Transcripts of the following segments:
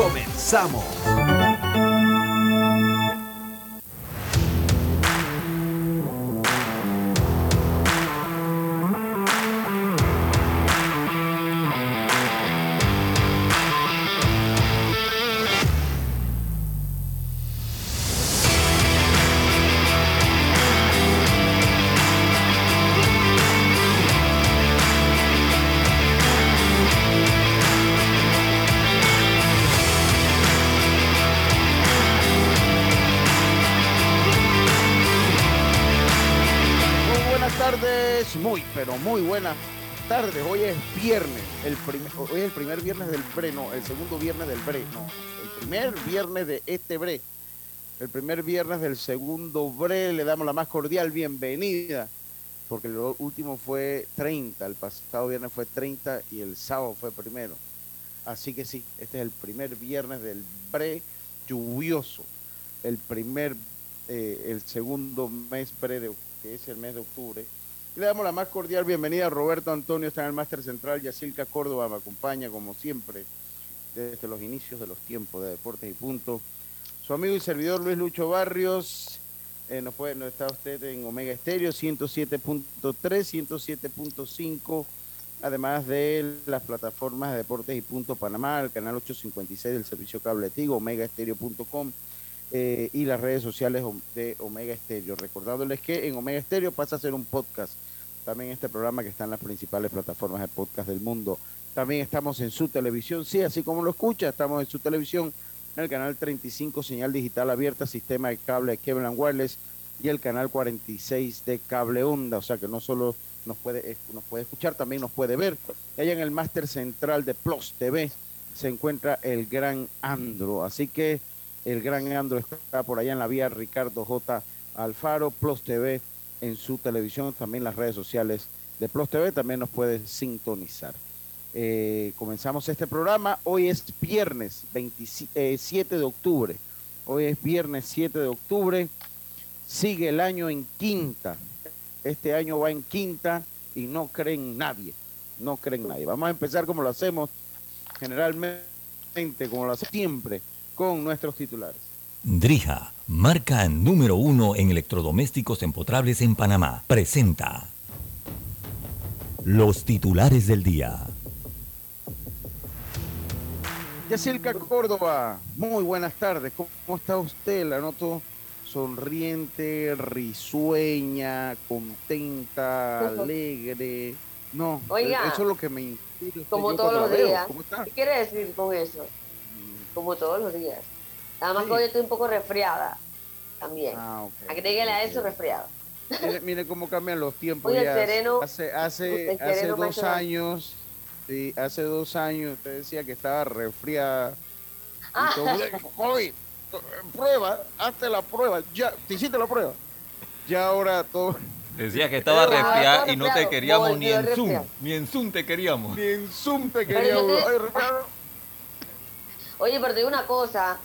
Comenzamos. Hoy es viernes, el primer, hoy es el primer viernes del bre, no, el segundo viernes del bre, no, el primer viernes de este bre, el primer viernes del segundo bre. Le damos la más cordial bienvenida, porque el último fue 30, el pasado viernes fue 30 y el sábado fue primero. Así que sí, este es el primer viernes del bre lluvioso, el primer, eh, el segundo mes bre de que es el mes de octubre. Le damos la más cordial bienvenida a Roberto Antonio, está en el Máster Central, Yacilca Córdoba me acompaña como siempre desde los inicios de los tiempos de Deportes y Punto. Su amigo y servidor Luis Lucho Barrios, eh, nos, puede, nos está usted en Omega Estéreo 107.3, 107.5, además de las plataformas de Deportes y Punto Panamá, el canal 856 del servicio cable Tigo, omegaestereo.com eh, y las redes sociales de Omega Estéreo. Recordándoles que en Omega Estéreo pasa a ser un podcast. También este programa que está en las principales plataformas de podcast del mundo. También estamos en su televisión, sí, así como lo escucha, estamos en su televisión, en el canal 35, señal digital abierta, sistema de cable de Kevin Wireless y el canal 46 de cable onda. O sea que no solo nos puede, nos puede escuchar, también nos puede ver. Allá en el máster central de Plus TV se encuentra el gran Andro. Así que el gran Andro está por allá en la vía Ricardo J. Alfaro, Plus TV en su televisión, también las redes sociales de Plus TV también nos puede sintonizar. Eh, comenzamos este programa, hoy es viernes 27 de octubre, hoy es viernes 7 de octubre, sigue el año en quinta, este año va en quinta y no creen nadie, no creen nadie. Vamos a empezar como lo hacemos generalmente, como lo hacemos siempre, con nuestros titulares. Drija, marca número uno en electrodomésticos empotrables en Panamá, presenta los titulares del día. Yacirca Córdoba, muy buenas tardes. ¿Cómo está usted? La noto sonriente, risueña, contenta, alegre. No, Oiga, eso es lo que me inspira. Como todos los días. ¿Cómo está? ¿Qué quiere decir con eso? Como todos los días. Nada más Sí. que hoy estoy un poco resfriada. También. Ah, ok. Agréguele a eso Ok. resfriada. Mire, mire cómo cambian los tiempos. Oye, el ya. sereno- hace hace, el hace dos años, sí, hace dos años usted decía que estaba resfriada. Ah. "Covid, prueba, hazte la prueba. Ya, te hiciste la prueba. Ya ahora todo, Decía que estaba resfriada y no te resfriado, queríamos ni en Zoom. resfriado. Ni en Zoom te queríamos. ni en Zoom te Pero quería yo te- uno. Ay, resfriado. Oye, pero te digo una cosa.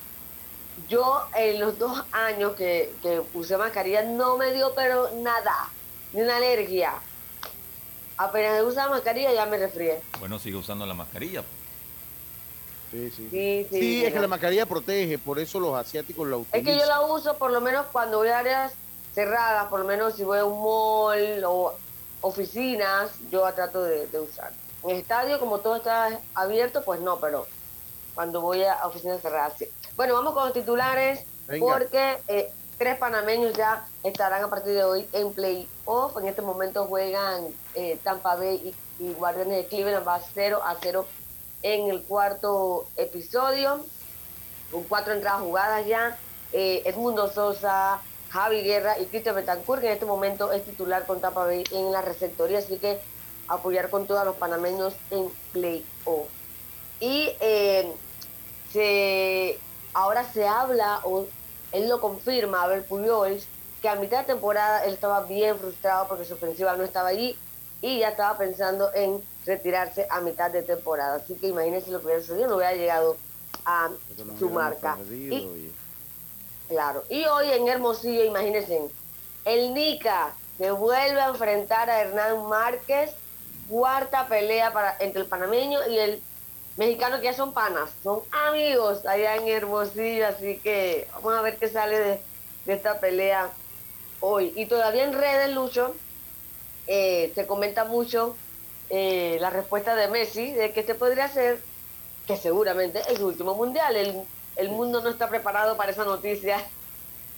Yo en los dos años que, que usé mascarilla no me dio pero nada. Ni una alergia. Apenas usaba mascarilla ya me resfrié. Bueno, sigue usando la mascarilla. Sí, sí. Sí, sí. Sí, es que la mascarilla protege, por eso los asiáticos la Es utilizan. que yo la uso por lo menos cuando voy a áreas cerradas, por lo menos si voy a un mall o oficinas, yo la trato de, de usar. En el estadio, como todo está abierto, pues no, pero cuando voy a oficinas cerradas, sí. Bueno, vamos con los titulares, Venga. porque eh, tres panameños ya estarán a partir de hoy en playoff. En este momento juegan eh, Tampa Bay y, y Guardianes de Cleveland, va 0 a 0 en el cuarto episodio con cuatro entradas jugadas ya. Eh, Edmundo Sosa, Javi Guerra y Cristian Betancourt, que en este momento es titular con Tampa Bay en la receptoría, así que apoyar con todos los panameños en playoff. Y eh, se ahora se habla, o él lo confirma, a ver, Puyols, que a mitad de temporada él estaba bien frustrado porque su ofensiva no estaba allí y ya estaba pensando en retirarse a mitad de temporada. Así que imagínense lo que hubiera sucedido, no hubiera llegado a su marca. perdido, Y- oye. Claro. Y hoy en Hermosillo, imagínense, el Nica que vuelve a enfrentar a Hernán Márquez, cuarta pelea para, entre el panameño y el mexicano que ya son panas, son amigos allá en Hermosillo, así que vamos a ver qué sale de, de esta pelea hoy. Y todavía en redes, Lucho, eh, se comenta mucho eh, la respuesta de Messi de que este podría ser, que seguramente es su último mundial. El, el mundo no está preparado para esa noticia.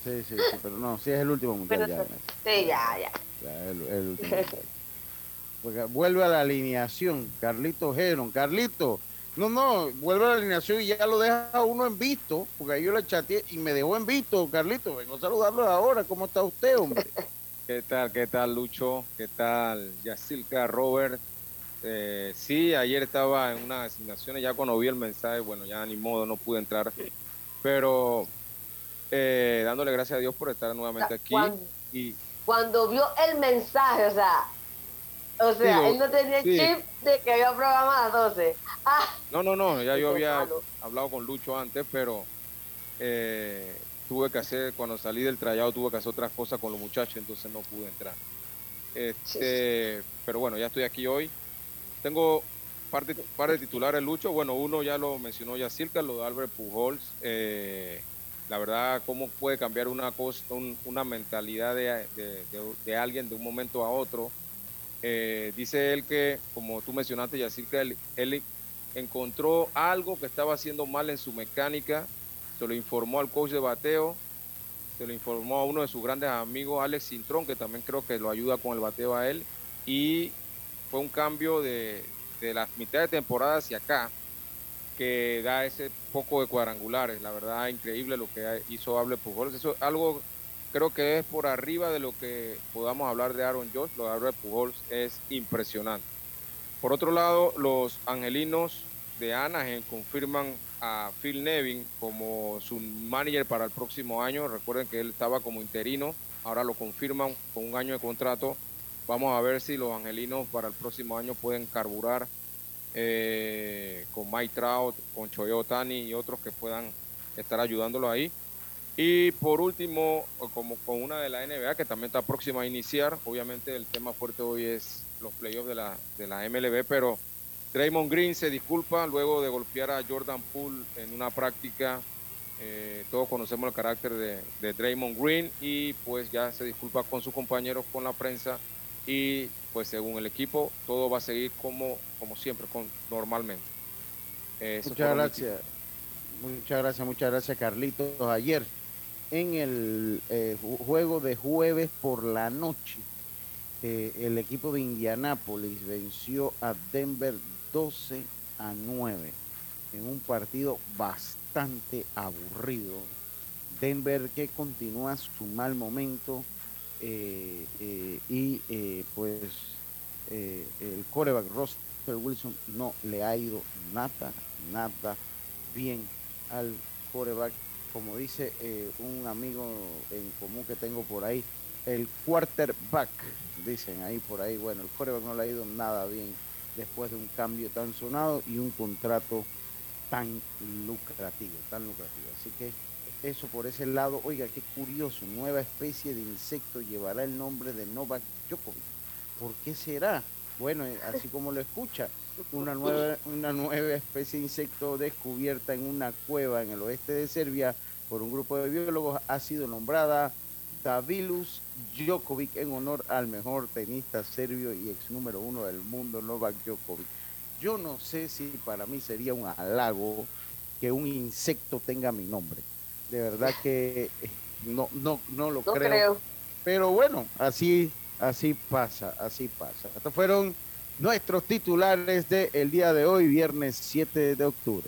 Sí, sí, sí, pero no, sí es el último mundial Pero ya. sí, sí, ya, ya. Ya, el, el último mundial. Porque vuelve a la alineación, Carlito Geron. Carlito, no, no, vuelve a la alineación y ya lo deja uno en visto, porque ahí yo le chateé y me dejó en visto, Carlito. Vengo a saludarlo ahora. ¿Cómo está usted, hombre? ¿Qué tal? ¿Qué tal, Lucho? ¿Qué tal, Yacilca, Robert? Eh, sí, ayer estaba en unas asignaciones, ya cuando vi el mensaje, bueno, ya ni modo, no pude entrar, pero eh, dándole gracias a Dios por estar nuevamente aquí. Cuando, Y cuando vio el mensaje, o sea, o sea, Digo, él no tenía sí. chip de que había programa a las 12. Ah, no, no, no, ya yo había malo. hablado con Lucho antes, pero eh, tuve que hacer, cuando salí del trayado, tuve que hacer otras cosas con los muchachos, entonces no pude entrar. Este, pero bueno, ya estoy aquí hoy. Tengo parte, par de titulares, Lucho. Bueno, uno ya lo mencionó ya Circa, lo de Albert Pujols. Eh, la verdad, cómo puede cambiar una cosa, un- una mentalidad de, de- de- de alguien de un momento a otro. Eh, dice él que, como tú mencionaste, Yacirca, él, él encontró algo que estaba haciendo mal en su mecánica, se lo informó al coach de bateo, se lo informó a uno de sus grandes amigos, Alex Cintrón, que también creo que lo ayuda con el bateo a él, y fue un cambio de, de la mitad de temporada hacia acá, que da ese poco de cuadrangulares. La verdad, increíble lo que hizo Hable Pujols. Eso es algo, creo que es por arriba de lo que podamos hablar de Aaron Josh. Lo de Albert Pujols es impresionante. Por otro lado, los angelinos de Anaheim confirman a Phil Nevin como su manager para el próximo año. Recuerden que él estaba como interino, ahora lo confirman con un año de contrato. Vamos a ver si los angelinos para el próximo año pueden carburar eh, con Mike Trout, con Choyo Otani y otros que puedan estar ayudándolo ahí. Y por último, como con una de la NBA que también está próxima a iniciar, obviamente el tema fuerte hoy es los playoffs de la, de la MLB, pero Draymond Green se disculpa luego de golpear a Jordan Poole en una práctica. Eh, todos conocemos el carácter de, de Draymond Green y pues ya se disculpa con sus compañeros, con la prensa y pues según el equipo todo va a seguir como, como siempre, con, normalmente. Eh, Muchas gracias. Muchas gracias, muchas gracias, Carlitos. Ayer, en el eh, ju- juego de jueves por la noche, eh, el equipo de Indianápolis venció a Denver 12 a 9 en un partido bastante aburrido. Denver que continúa su mal momento eh, y pues el coreback Russell Wilson no le ha ido nada, nada bien al coreback, como dice eh, un amigo en común que tengo por ahí, el quarterback, dicen ahí por ahí, bueno, el coreback no le ha ido nada bien después de un cambio tan sonado y un contrato tan lucrativo, tan lucrativo. Así que eso por ese lado, oiga, qué curioso, nueva especie de insecto llevará el nombre de Novak Djokovic. ¿Por qué será? Bueno, eh, así como lo escucha, una nueva, una nueva especie de insecto descubierta en una cueva en el oeste de Serbia por un grupo de biólogos ha sido nombrada Davilus Djokovic en honor al mejor tenista serbio y ex número uno del mundo, Novak Djokovic. Yo no sé si para mí sería un halago que un insecto tenga mi nombre. De verdad que no, no, no lo no creo. creo. Pero bueno, así, así pasa, así pasa. Estos fueron nuestros titulares del día de hoy, viernes 7 de octubre.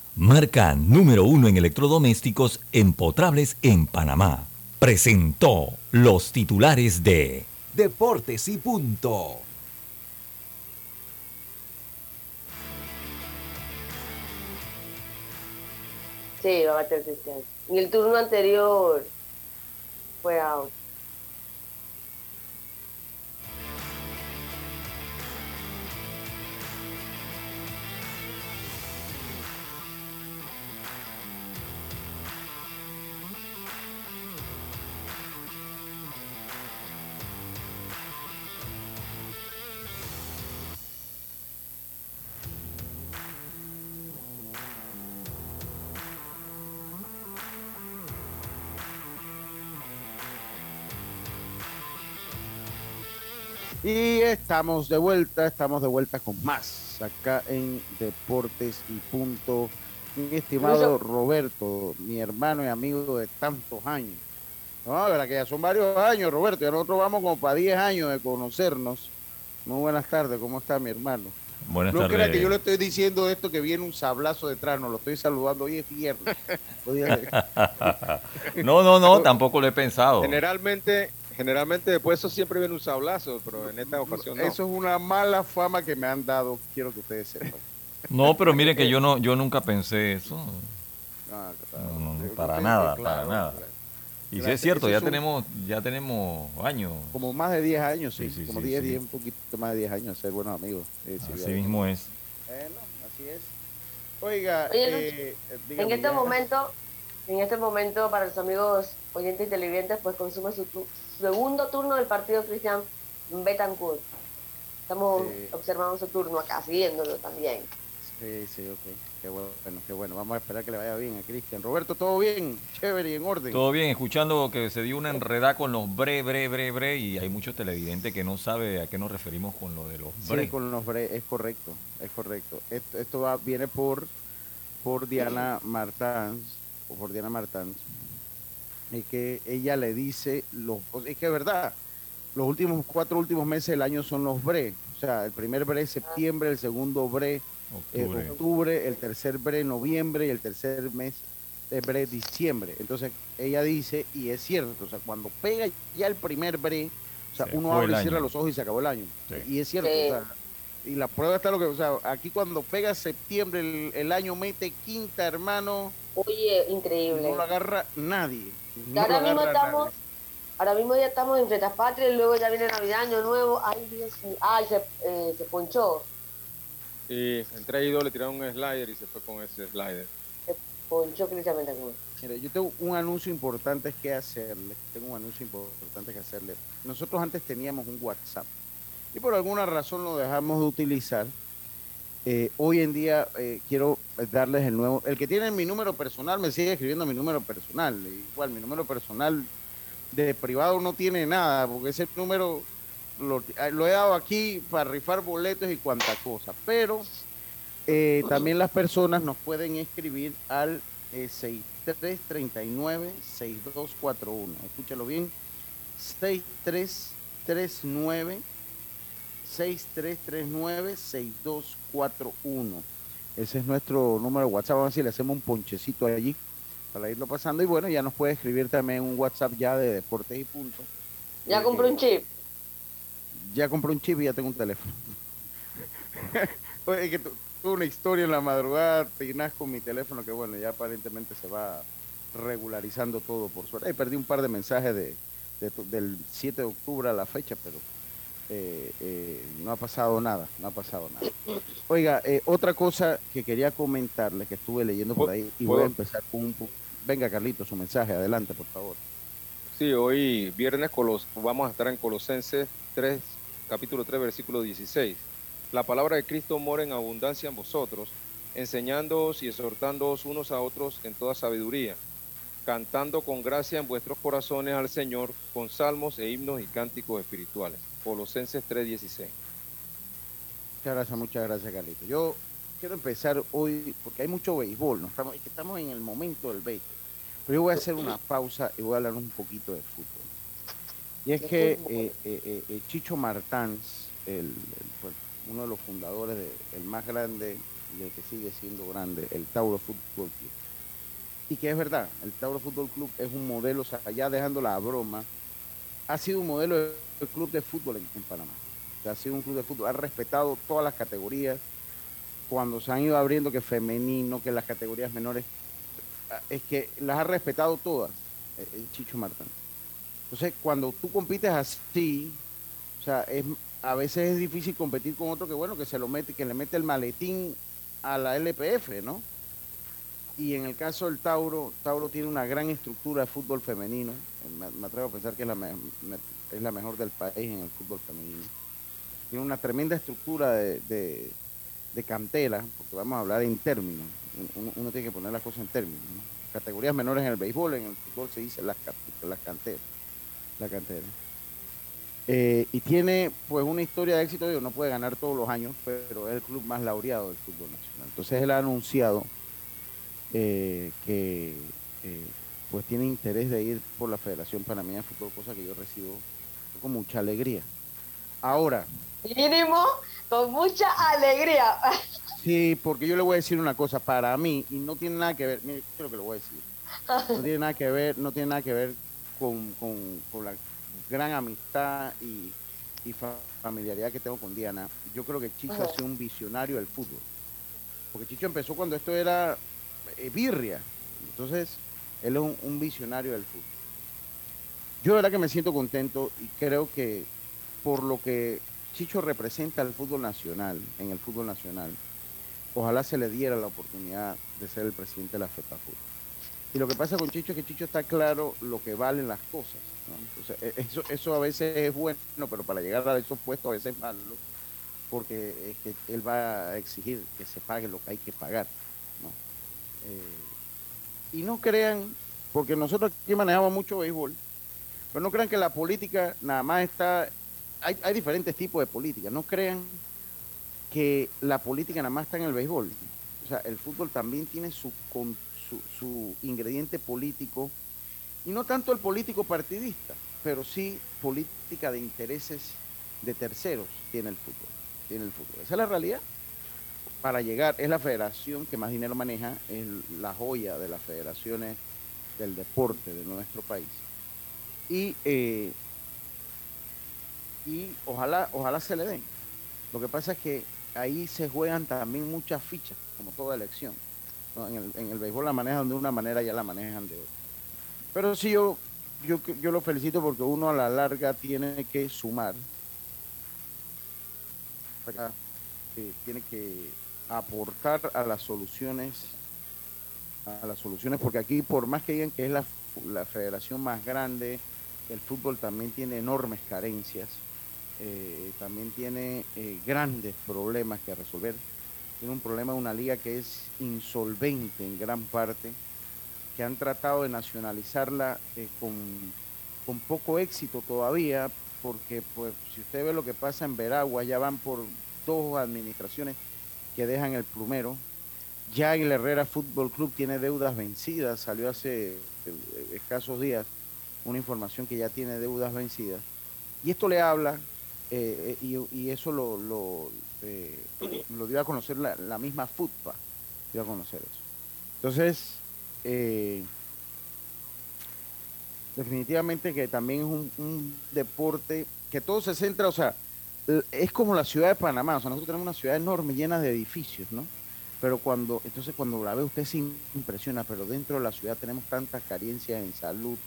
marca número uno en electrodomésticos empotrables en Panamá. Presentó los titulares de Deportes y punto. Sí, va a Cristian. En el turno anterior fue out. Y estamos de vuelta, estamos de vuelta con más acá en Deportes y Punto. Mi estimado Roberto, mi hermano y amigo de tantos años. No, la verdad que ya son varios años, Roberto. Ya nosotros vamos como para 10 años de conocernos. Muy buenas tardes, ¿cómo está mi hermano? Buenas no crea que yo le estoy diciendo esto que viene un sablazo detrás, no lo estoy saludando. Hoy es viernes. No, no, no, tampoco lo he pensado. Generalmente, generalmente después eso siempre viene un sablazo, pero en esta ocasión no. Eso es una mala fama que me han dado, quiero que ustedes sepan. No, pero mire que yo no, yo nunca pensé eso. Ah, No, no, no, yo para nada, claro, para nada. claro. Y sí Claro, es cierto, eso ya es un- tenemos, ya tenemos años. Como más de 10 años, sí. Sí, sí, como sí, 10, sí. 10, un poquito más de 10 años, ser buenos amigos. Eh, sí, Así mismo es. Bueno, así es. Oiga, Oye, eh, dígame En este ya. momento, en este momento para los amigos oyentes y televidentes, pues consume su segundo turno del partido Cristian Betancourt. Estamos Sí. observando su turno acá, siguiéndolo también. Sí, sí, ok. Qué bueno, qué bueno. Vamos a esperar que le vaya bien a Cristian. Roberto, ¿todo bien? Chévere y en orden. Todo bien, escuchando que se dio una enredada con los bre, bre, bre, bre, y hay muchos televidentes que no sabe a qué nos referimos con lo de los bre. Sí, con los bre, es correcto, es correcto. Esto, esto va, viene por, por Diana Martans, o por Diana Martans, y que ella le dice, los, sea, es que es verdad, los últimos cuatro últimos meses del año son los bre, o sea, el primer bre es septiembre, el segundo bre eh, Octubre. el tercer bre noviembre y el tercer mes es bre diciembre. Entonces ella dice, y es cierto, o sea, cuando pega ya el primer bre, o sea, Se uno abre y cierra los ojos y se acabó el año. Sí. Y es cierto, Sí. o sea, y la prueba está lo que, o sea, aquí cuando pega septiembre, el, el año mete quinta, hermano, Oye, increíble. no lo agarra nadie. Y no ahora mismo estamos, nadie. ahora mismo ya estamos en Fiestas Patrias, y luego ya viene Navidad, Año Nuevo. Ay, Dios mío. Ay, se, eh, se ponchó. Y entre ahí dos le tiraron un slider y se fue con ese slider. Se ponchó Betancourt. Mira, yo tengo un anuncio importante que hacerle. Tengo un anuncio importante que hacerle. Nosotros antes teníamos un WhatsApp y por alguna razón lo dejamos de utilizar. Eh, hoy en día eh, quiero darles el nuevo. El que tiene mi número personal me sigue escribiendo mi número personal. Igual, mi número personal de privado no tiene nada, porque ese número lo, lo he dado aquí para rifar boletos y cuanta cosa. Pero eh, también las personas nos pueden escribir al eh, 6339-6241. Escúchalo bien. 6339-6339-6241. Ese es nuestro número de WhatsApp. Vamos a ver si le hacemos un ponchecito allí para irlo pasando. Y bueno, ya nos puede escribir también un WhatsApp ya de deportes y punto. Ya Eh, compré un chip. ya compré un chip y ya tengo un teléfono. Oye, que tu- tuve una historia en la madrugada, teinas con mi teléfono, que bueno, ya aparentemente se va regularizando todo por suerte. Perdí un par de mensajes de, del 7 de octubre a la fecha, pero eh, eh, no ha pasado nada, no ha pasado nada. Oiga, eh, otra cosa que quería comentarle, que estuve leyendo por ahí, y voy a empezar con un... pu- Venga, Carlito, su mensaje, adelante, por favor. Sí, hoy viernes Colos, vamos a estar en Colosenses 3, capítulo 3, versículo 16. La palabra de Cristo mora en abundancia en vosotros, enseñándoos y exhortándoos unos a otros en toda sabiduría, cantando con gracia en vuestros corazones al Señor con salmos e himnos y cánticos espirituales. Colosenses 3:16. Muchas gracias, muchas gracias, Carlito. Yo quiero empezar hoy, porque hay mucho béisbol, ¿no? estamos, estamos en el momento del béisbol. Pero yo voy a hacer una pausa y voy a hablar un poquito de fútbol. Y es que eh, eh, eh, Chicho Martans, pues, uno de los fundadores, de, el más grande, y el que sigue siendo grande, el Tauro Fútbol Club. Y que es verdad, el Tauro Fútbol Club es un modelo, o sea, ya dejando la broma, ha sido un modelo de club de fútbol en, Panamá. ha sido un club de fútbol, ha respetado todas las categorías. Cuando se han ido abriendo que femenino, que las categorías menores, es que las ha respetado todas, el Chicho Martán. Entonces, cuando tú compites así, o sea, es, a veces es difícil competir con otro que, bueno, que se lo mete, que le mete el maletín a la LPF, ¿no? Y en el caso del Tauro, Tauro tiene una gran estructura de fútbol femenino. Me, atrevo a pensar que es la, mejor del país en el fútbol femenino. Tiene una tremenda estructura de, de, cantera, porque vamos a hablar en términos. Uno, tiene que poner las cosas en términos. Categorías menores en el béisbol, en el fútbol se dice las, canteras la cantera. Eh, y tiene pues una historia de éxito, no puede ganar todos los años, pero es el club más laureado del fútbol nacional. Entonces él ha anunciado eh, que eh, pues tiene interés de ir por la Federación Panameña de Fútbol, cosa que yo recibo con mucha alegría. Ahora. Mínimo, con mucha alegría. Sí, porque yo le voy a decir una cosa, para mí, y no tiene nada que ver, mire, creo que lo voy a decir, no tiene nada que ver, no tiene nada que ver con, la gran amistad y, familiaridad que tengo con Diana, yo creo que Chicho ha sido un visionario del fútbol. Porque Chicho empezó cuando esto era birria. Entonces, él es un, visionario del fútbol. Yo de verdad que me siento contento y creo que por lo que Chicho representa al fútbol nacional, en el fútbol nacional, ojalá se le diera la oportunidad de ser el presidente de la FEPA Fútbol. Y lo que pasa con Chicho es que Chicho está claro lo que valen las cosas. E, eso, eso a veces es bueno, pero para llegar a esos puestos a veces es malo, porque es que él va a exigir que se pague lo que hay que pagar. Y no crean, porque nosotros aquí manejamos mucho béisbol, pero no crean que la política nada más está, hay, hay diferentes tipos de política, no crean que la política nada más está en el béisbol. O sea, el fútbol también tiene su su, ingrediente político, y no tanto el político partidista, pero sí política de intereses de terceros tiene el fútbol. Tiene el fútbol. Esa es la realidad. Para llegar, es la federación que más dinero maneja, es la joya de las federaciones del deporte de nuestro país. Y, eh, y ojalá, ojalá se le den. Lo que pasa es que ahí se juegan también muchas fichas, como toda elección. En, el, en, béisbol la manejan de una manera, ya la manejan de otra. Pero sí, yo, yo, yo lo felicito porque uno a la larga tiene que sumar. tiene que aportar a las soluciones, a las soluciones, porque aquí por más que digan que es la, federación más grande, el fútbol también tiene enormes carencias, eh, también tiene eh, grandes problemas que resolver. Tiene un problema de una liga que es insolvente en gran parte, que han tratado de nacionalizarla eh, con, con, poco éxito todavía, porque pues si usted ve lo que pasa en Veragua, ya van por dos administraciones que dejan el plumero. Ya el Herrera Fútbol Club tiene deudas vencidas, salió hace eh, escasos días una información que ya tiene deudas vencidas. Y esto le habla, eh, y, y, eso lo, lo, dio a conocer la, misma FUTPA, dio a conocer eso. Entonces, eh, definitivamente que también es un, deporte que todo se centra, o sea, es como la ciudad de Panamá, o sea, nosotros tenemos una ciudad enorme llena de edificios, ¿no? Pero cuando, entonces cuando la ve usted se impresiona, pero dentro de la ciudad tenemos tantas carencias en salud,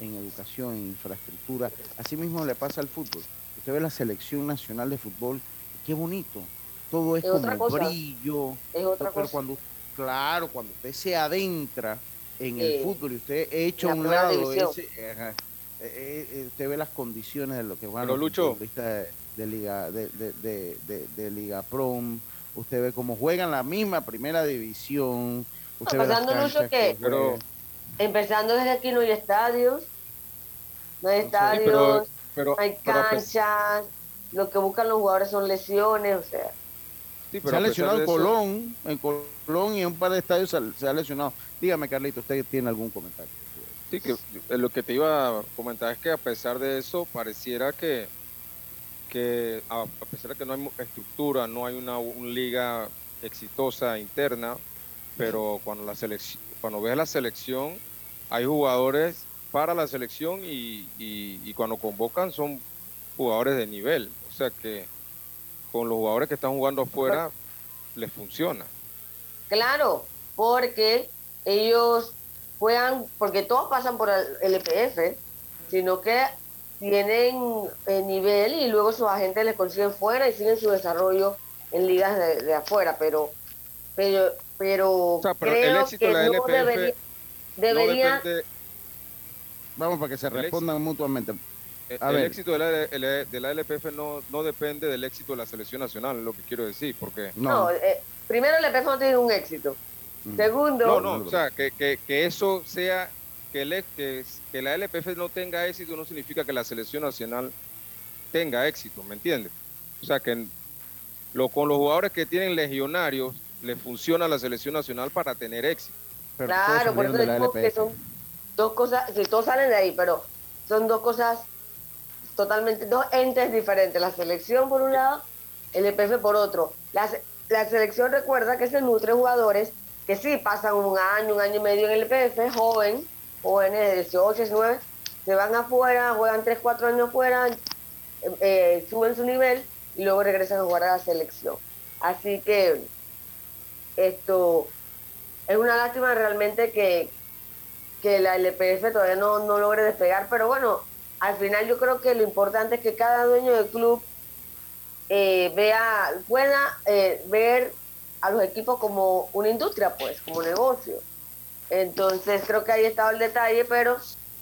en educación, en infraestructura. Así mismo le pasa al fútbol. Usted ve la selección nacional de fútbol qué bonito. Todo es, como brillo. Es otra pero cuando, claro, cuando usted se adentra en el fútbol y usted echa un lado ese, eh, eh, eh, usted ve las condiciones de lo que van los Lucho. De, de, Liga de, de, de, Liga Prom, usted ve cómo juegan la misma primera división. Usted pasando Lucho que, pero empezando desde aquí no hay estadios, no hay Sí, estadios, pero, pero, no hay canchas, lo que buscan los jugadores son lesiones, o sea, sí, Se a ha lesionado de en eso- Colón, en Colón y en un par de estadios se ha, se ha lesionado. Dígame, Carlito, ¿usted tiene algún comentario? Sí, que eh, lo que te iba a comentar es que a pesar de eso, pareciera que, que a, pesar de que no hay estructura, no hay una, una liga exitosa interna, pero cuando la selección, cuando ves la selección, hay jugadores para la selección y, y- y cuando convocan son jugadores de nivel. O sea que con los jugadores que están jugando afuera les funciona. claro, porque ellos juegan, porque todos pasan por el LPF, sino que tienen eh, nivel y luego sus agentes les consiguen fuera y siguen su desarrollo en ligas de, de afuera, pero pero pero, O sea, pero el creo éxito que de la no LPF debería, debería No depende, Vamos para que se El respondan mutuamente. Eh, A el ver. éxito de la, de la LPF no, no depende del éxito de la selección nacional, es lo que quiero decir, porque... No, no, eh, primero el LPF no tiene un éxito. Mm. Segundo, No, no, o sea, que, que, que eso sea, que, el, que, que la LPF no tenga éxito no significa que la selección nacional tenga éxito, ¿me entiendes? O sea, que lo, con los jugadores que tienen legionarios, le funciona a la selección nacional para tener éxito. pero Claro, por eso digo que son dos cosas, si todos salen de ahí, pero son dos cosas totalmente, dos entes diferentes. La selección por un lado, el EPF por otro. La, se- la selección recuerda que se nutre jugadores que sí pasan un año, un año y medio en el EPF, joven, jóvenes de 18, 19, se van afuera, juegan 3, 4 años afuera, eh, eh, suben su nivel y luego regresan a jugar a la selección. Así que esto es una lástima realmente que, que la LPF todavía no, no logre despegar, pero bueno, al final yo creo que lo importante es que cada dueño del club eh, vea, pueda eh, ver a los equipos como una industria, pues, como negocio. Entonces creo que ahí estaba el detalle, pero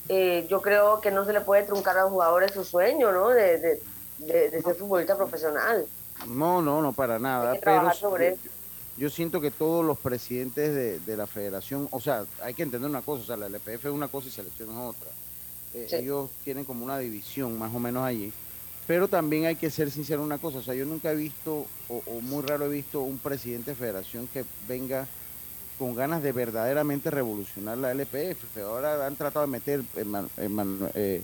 eh, yo creo que no se le puede truncar a los jugadores su sueño, ¿no? De, de, de- de ser futbolista profesional. No, no, no, para nada. Hay que pero sobre yo, eso. yo siento que todos los presidentes de, de la federación, o sea, hay que entender una cosa, o sea, la LPF es una cosa y selección es otra. Eh, Sí. Ellos tienen como una división más o menos allí. Pero también hay que ser sincero en una cosa, o sea, yo nunca he visto, o, o muy raro he visto, un presidente de federación que venga con ganas de verdaderamente revolucionar la LPF. Ahora han tratado de meter eh, Man- eh, eh,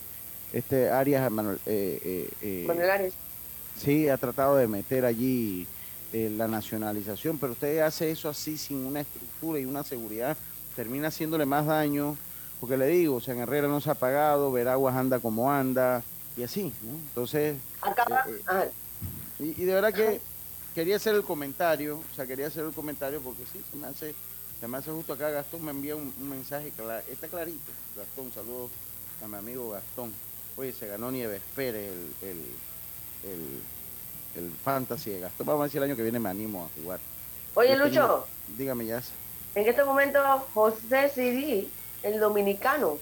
este Arias, Manuel, eh, eh, eh, Manuel Arias. Sí, ha tratado de meter allí eh, la nacionalización, pero usted hace eso así sin una estructura y una seguridad, termina haciéndole más daño, porque le digo, o sea, en Herrera no se ha pagado, Veraguas anda como anda, y así, ¿no? Entonces, Acaba, Eh, eh, y de verdad que quería hacer el comentario, o sea, quería hacer el comentario porque sí, se me hace, se me hace justo acá, Gastón me envía un, un mensaje, cla- está clarito, Gastón, saludos a mi amigo Gastón. Oye, se ganó Nieves Pérez el, el, el, el fantasy de Gastón. Vamos a si el año que viene me animo a jugar. Oye, Yo tenía- Lucho, Dígame ya. en este momento José Siri, el dominicano,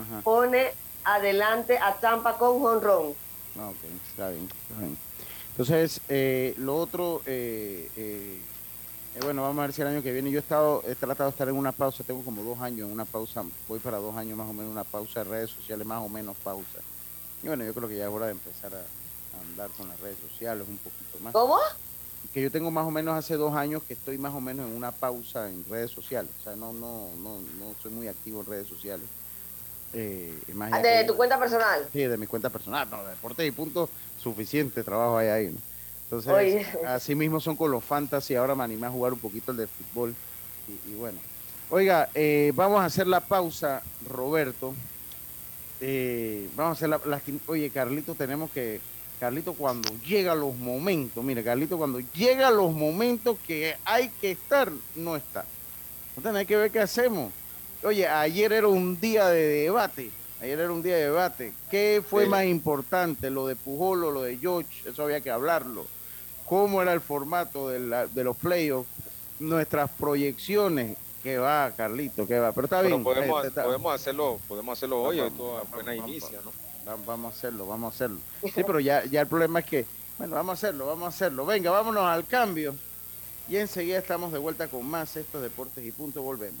Ajá. pone adelante a Tampa con jonrón. Ah, ok, está bien, está bien. Entonces, eh, lo otro, eh, eh, eh, bueno, vamos a ver si el año que viene, yo he estado, he tratado de estar en una pausa, tengo como dos años en una pausa, voy para dos años más o menos, una pausa de redes sociales, más o menos pausa. Y bueno, yo creo que ya es hora de empezar a, a andar con las redes sociales un poquito más. ¿Cómo? Que yo tengo más o menos hace dos años que estoy más o menos en una pausa en redes sociales, o sea, no, no, no, no soy muy activo en redes sociales. Eh, Ah, De tu cuenta personal. Sí, de mi cuenta personal, no, de deportes y punto, suficiente trabajo hay ahí. ¿no? Entonces, Oye. así mismo son con los fantasy, ahora me animé a jugar un poquito el de fútbol. Y, y bueno, oiga, eh, vamos a hacer la pausa, Roberto. Eh, vamos a hacer la, la- Oye, Carlito, tenemos que... Carlito, cuando llega los momentos, mire, Carlito, cuando llega los momentos que hay que estar, no está. Entonces hay que ver qué hacemos. Oye, ayer era un día de debate. Ayer era un día de debate. ¿Qué fue Sí. más importante? ¿Lo de Pujol o lo de George? Eso había que hablarlo. ¿Cómo era el formato de, la- de los playoffs? Nuestras proyecciones. ¿Qué va, Carlito? ¿Qué va? Pero está Pero bien. podemos, eh, está- podemos hacerlo, podemos hacerlo hoy, Vamos, esto apenas inicia, ¿no? Va- Vamos a hacerlo, vamos a hacerlo. Sí, pero ya, ya el problema es que, bueno, vamos a hacerlo, vamos a hacerlo. Venga, vámonos al cambio. Y enseguida estamos de vuelta con más estos deportes y punto. Volvemos.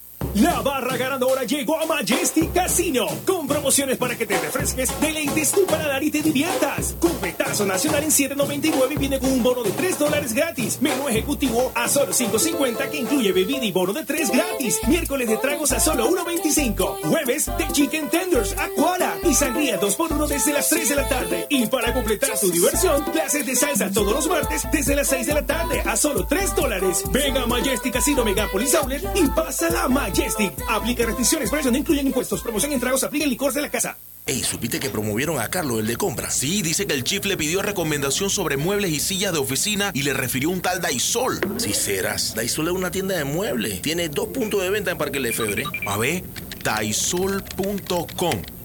La barra ganadora llegó a Majestic Casino con promociones para que te refresques, deleites tu paladar y te diviertas. Cupetazo nacional en 7.99 viene con un bono de 3 dólares gratis. Menú ejecutivo a solo 5.50 que incluye bebida y bono de 3 gratis. Miércoles de tragos a solo 1.25. Jueves de chicken tenders, aquara y sangría 2x1 desde las 3 de la tarde. Y para completar tu diversión, clases de salsa todos los martes desde las 6 de la tarde a solo 3 dólares. Venga a Majestic Casino Megapolis Outlet y pasa la Majestic. Aplica restricciones, precios no incluyen impuestos. Promoción en tragos, aplica el licor de la casa. Ey, ¿supiste que promovieron a Carlos, el de compra? Sí, dice que el chief le pidió recomendación sobre muebles y sillas de oficina y le refirió un tal Daisol. Si serás, Daisol es una tienda de muebles. Tiene dos puntos de venta en Parque Lefebre. A ver, daisol.com.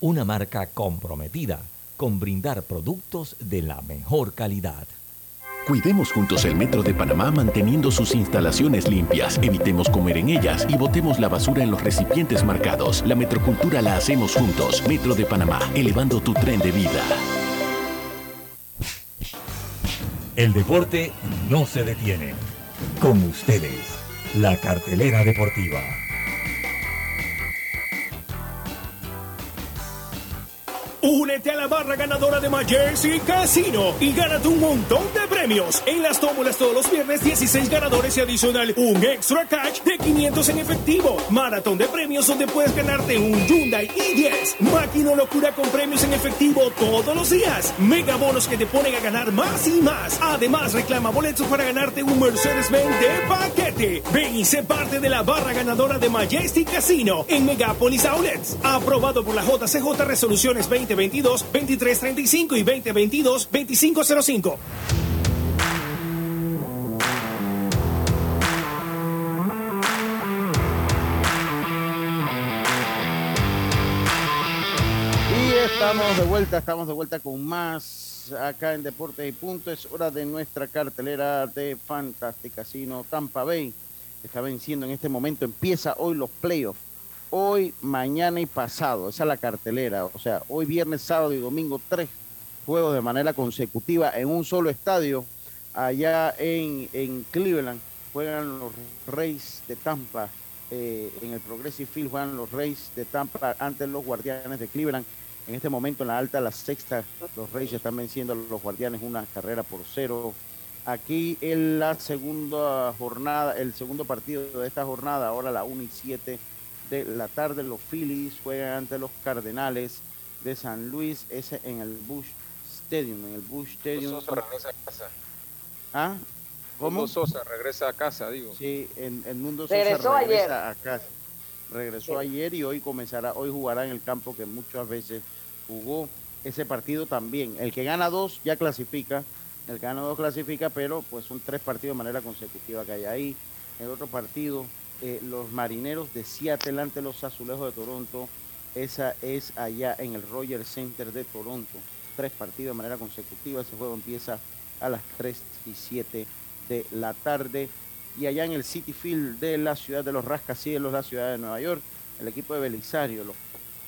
una marca comprometida con brindar productos de la mejor calidad. Cuidemos juntos el Metro de Panamá manteniendo sus instalaciones limpias, evitemos comer en ellas y botemos la basura en los recipientes marcados. La metrocultura la hacemos juntos. Metro de Panamá, elevando tu tren de vida. El deporte no se detiene. Con ustedes, la cartelera deportiva. Únete a la barra ganadora de Majesty Casino y gánate un montón de premios. En las tómbolas todos los viernes, 16 ganadores y adicional un extra cash de 500 en efectivo. Maratón de premios donde puedes ganarte un Hyundai i10. Máquina locura con premios en efectivo todos los días. Mega bonos que te ponen a ganar más y más. Además, reclama boletos para ganarte un Mercedes-Benz de paquete. Ven y sé parte de la barra ganadora de Majesty Casino en Megapolis Outlets. Aprobado por la JCJ Resoluciones 20 2022-2335 y 2022-2505. Y estamos de vuelta, estamos de vuelta con más acá en Deportes y Punto. Es hora de nuestra cartelera de Fantastic Casino Tampa Bay. Está venciendo en este momento. Empieza hoy los playoffs. Hoy, mañana y pasado. Esa es la cartelera. O sea, hoy viernes, sábado y domingo, tres juegos de manera consecutiva en un solo estadio. Allá en, en Cleveland juegan los Reyes de Tampa. eh, en el Progressive Field juegan los Reyes de Tampa ante los Guardianes de Cleveland. En este momento, en la alta, la sexta, los Reyes están venciendo a los Guardianes una carrera por cero. Aquí en la segunda jornada, el segundo partido de esta jornada, ahora la 1 y 7 de la tarde, los Phillies juegan ante los Cardenales de San Luis, ese en el Bush Stadium, en el Bush Stadium. Sosa regresa a casa. ¿Ah? ¿Cómo? Hugo Sosa regresa a casa, digo. Sí, en el mundo Sosa Regresó regresa ayer. a casa. Regresó ayer y hoy comenzará, hoy jugará en el campo que muchas veces jugó ese partido también. El que gana dos ya clasifica, el que gana dos clasifica, pero pues son tres partidos de manera consecutiva que hay ahí. El otro partido, eh, los marineros de Seattle ante los azulejos de Toronto, esa es allá en el Roger Center de Toronto. Tres partidos de manera consecutiva, ese juego empieza a las 3 y 7 de la tarde. Y allá en el City Field de la ciudad de los Rascacielos, la ciudad de Nueva York, el equipo de Belisario, los,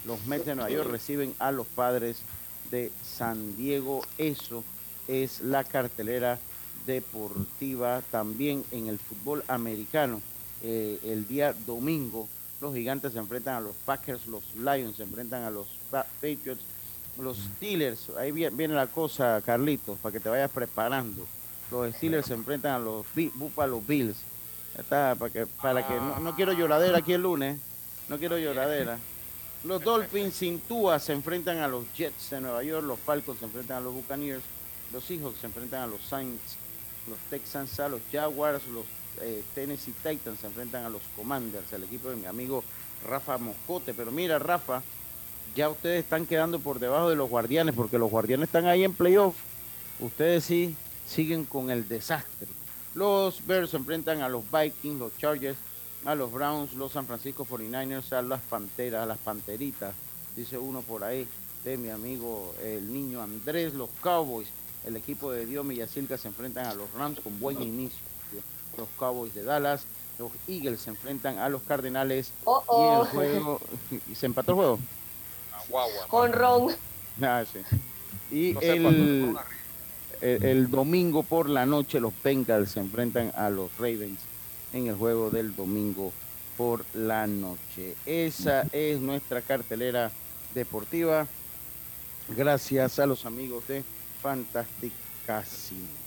los Mets de Nueva York reciben a los padres de San Diego. Eso es la cartelera deportiva también en el fútbol americano. Eh, el día domingo, los gigantes se enfrentan a los Packers, los Lions se enfrentan a los Pa- Patriots, los Steelers. Ahí vie- viene la cosa, Carlitos, para que te vayas preparando. Los Steelers se enfrentan a los Buffalo Bills. Está, para que, para que no, no quiero lloradera aquí el lunes. No quiero lloradera. Los Dolphins sin Tua se enfrentan a los Jets de Nueva York, los Falcons se enfrentan a los Buccaneers, los Seahawks se enfrentan a los Saints, los Texans a los Jaguars, los eh, Tennessee Titans se enfrentan a los Commanders, el equipo de mi amigo Rafa Moscote. Pero mira, Rafa, ya ustedes están quedando por debajo de los Guardianes, porque los Guardianes están ahí en playoff. Ustedes sí siguen con el desastre. Los Bears se enfrentan a los Vikings, los Chargers, a los Browns, los San Francisco 49ers, a las Panteras, a las Panteritas, dice uno por ahí, de mi amigo el niño Andrés, los Cowboys, el equipo de Dios Villasilca se enfrentan a los Rams con buen inicio. Los Cowboys de Dallas, los Eagles se enfrentan a los Cardenales Oh, y oh. el juego, ¿y se empató el juego? Con Ron. Ah, sí. Y No sé el, el, el domingo por la noche los Bengals se enfrentan a los Ravens en el juego del domingo por la noche. Esa es nuestra cartelera deportiva. Gracias a los amigos de Fantastic Casino.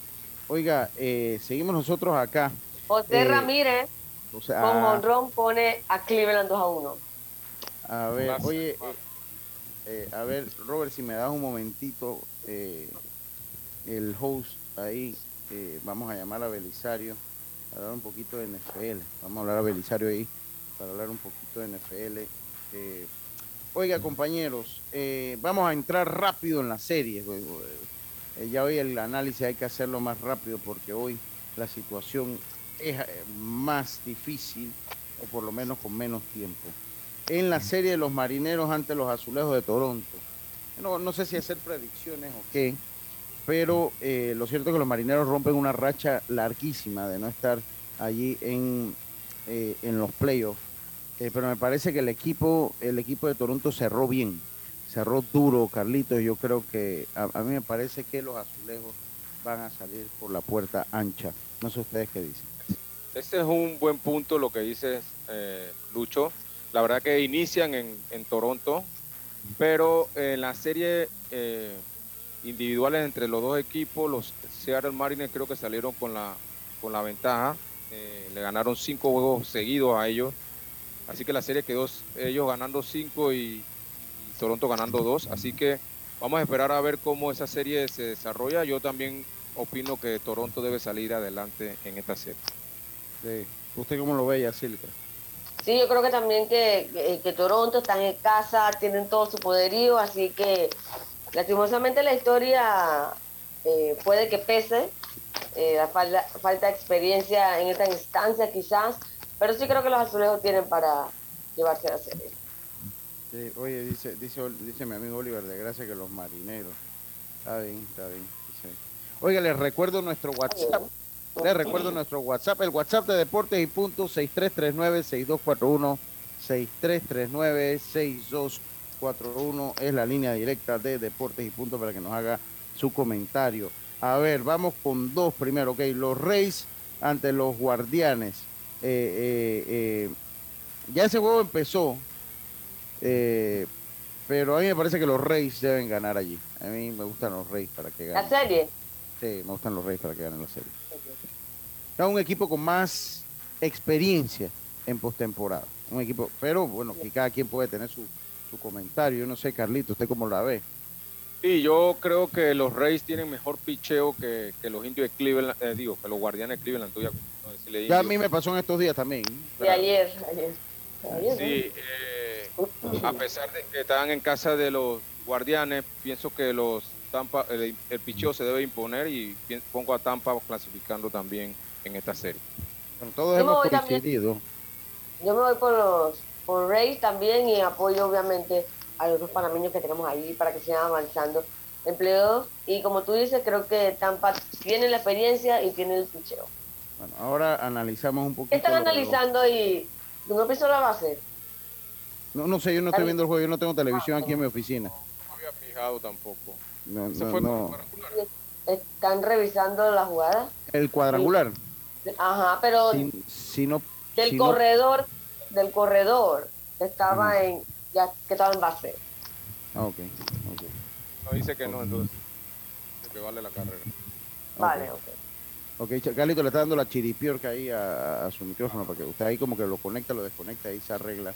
Oiga, eh, seguimos nosotros acá. José Eh, Ramírez o sea, con honrón pone a Cleveland 2 a 1. A ver, Gracias, oye, eh, eh, a ver, Robert, si me das un momentito, eh, el host ahí, eh, vamos a llamar a Belisario, a hablar un poquito de NFL. Vamos a hablar a Belisario ahí, para hablar un poquito de NFL. Eh, oiga, compañeros, eh, vamos a entrar rápido en la serie. Eh, ya hoy el análisis hay que hacerlo más rápido porque hoy la situación es eh, más difícil, o por lo menos con menos tiempo en la serie de los marineros ante los azulejos de Toronto. No, no sé si hacer predicciones o qué, pero eh, lo cierto es que los marineros rompen una racha larguísima de no estar allí en, eh, en los playoffs. Eh, pero me parece que el equipo, el equipo de Toronto cerró bien, cerró duro, Carlitos. Yo creo que a, mí me parece que los azulejos van a salir por la puerta ancha. No sé ustedes qué dicen. Este es un buen punto lo que dices, eh, Lucho. La verdad que inician en, Toronto, pero en la serie eh, individuales entre los dos equipos, los Seattle Mariners creo que salieron con la, con la ventaja. Eh, le ganaron cinco juegos seguidos a ellos. Así que la serie quedó ellos ganando cinco y Toronto ganando dos. Así que vamos a esperar a ver cómo esa serie se desarrolla. Yo también opino que Toronto debe salir adelante en esta serie. Sí. ¿Usted cómo lo ve, Yacilca? Sí, yo creo que también que, que, que Toronto están en casa, tienen todo su poderío, así que lastimosamente la historia eh, puede que pese, eh, la falta, falta de experiencia en esta instancia quizás, pero sí creo que los azulejos tienen para llevarse la serie. Sí, oye, dice, dice, dice mi amigo Oliver de Gracia que los marineros. Está bien, está bien. dice. Oiga, les recuerdo nuestro WhatsApp. Les recuerdo nuestro WhatsApp. El WhatsApp de Deportes y Punto 6339-6241. 6339-6241 es la línea directa de Deportes y Punto para que nos haga su comentario. A ver, vamos con dos primero, ok. Los Reyes ante los Guardianes. Eh, eh, eh, ya ese juego empezó, eh, pero a mí me parece que los Reyes deben ganar allí. A mí me gustan los Reyes para que La ganen. serie, Sí, me gustan los Reyes para que ganen la serie. Es un equipo con más experiencia en postemporada. Un equipo, pero bueno, que cada quien puede tener su, su comentario. Yo no sé, Carlito, ¿usted cómo la ve? Sí, yo creo que los Reyes tienen mejor picheo que, que los indios de Cleveland, eh, digo, que los guardianes de Cleveland. tú ya- no a mí me pasó en estos días también. de ayer, ayer. Ayer, Sí, eh, a pesar de que están en casa de los guardianes, pienso que los Tampa, el, el picheo se debe imponer y pongo a Tampa clasificando también en esta serie. Todos Yo me hemos coincidido. Yo me voy por los por Reyes también y apoyo obviamente a los dos panameños que tenemos ahí para que sigan avanzando en playoffs. Y como tú dices, creo que Tampa tiene la experiencia y tiene el picheo. Bueno, ahora analizamos un poquito. ¿Qué están lo- analizando y no pienso la base? No, no sé, yo no estoy viendo el juego, yo no tengo televisión aquí en mi oficina. No había fijado tampoco. No, Ese no, fue no. Están revisando la jugada. El cuadrangular. Ajá, pero Si, si no, del si no- corredor, del corredor que estaba en ya que estaba en base. Ah, ok, ok. No dice que no, entonces. dice Que vale la carrera. Vale, ok. Ok, Carlito le está dando la chiripiorca ahí a, a su micrófono para que usted ahí como que lo conecta, lo desconecta y se arregla.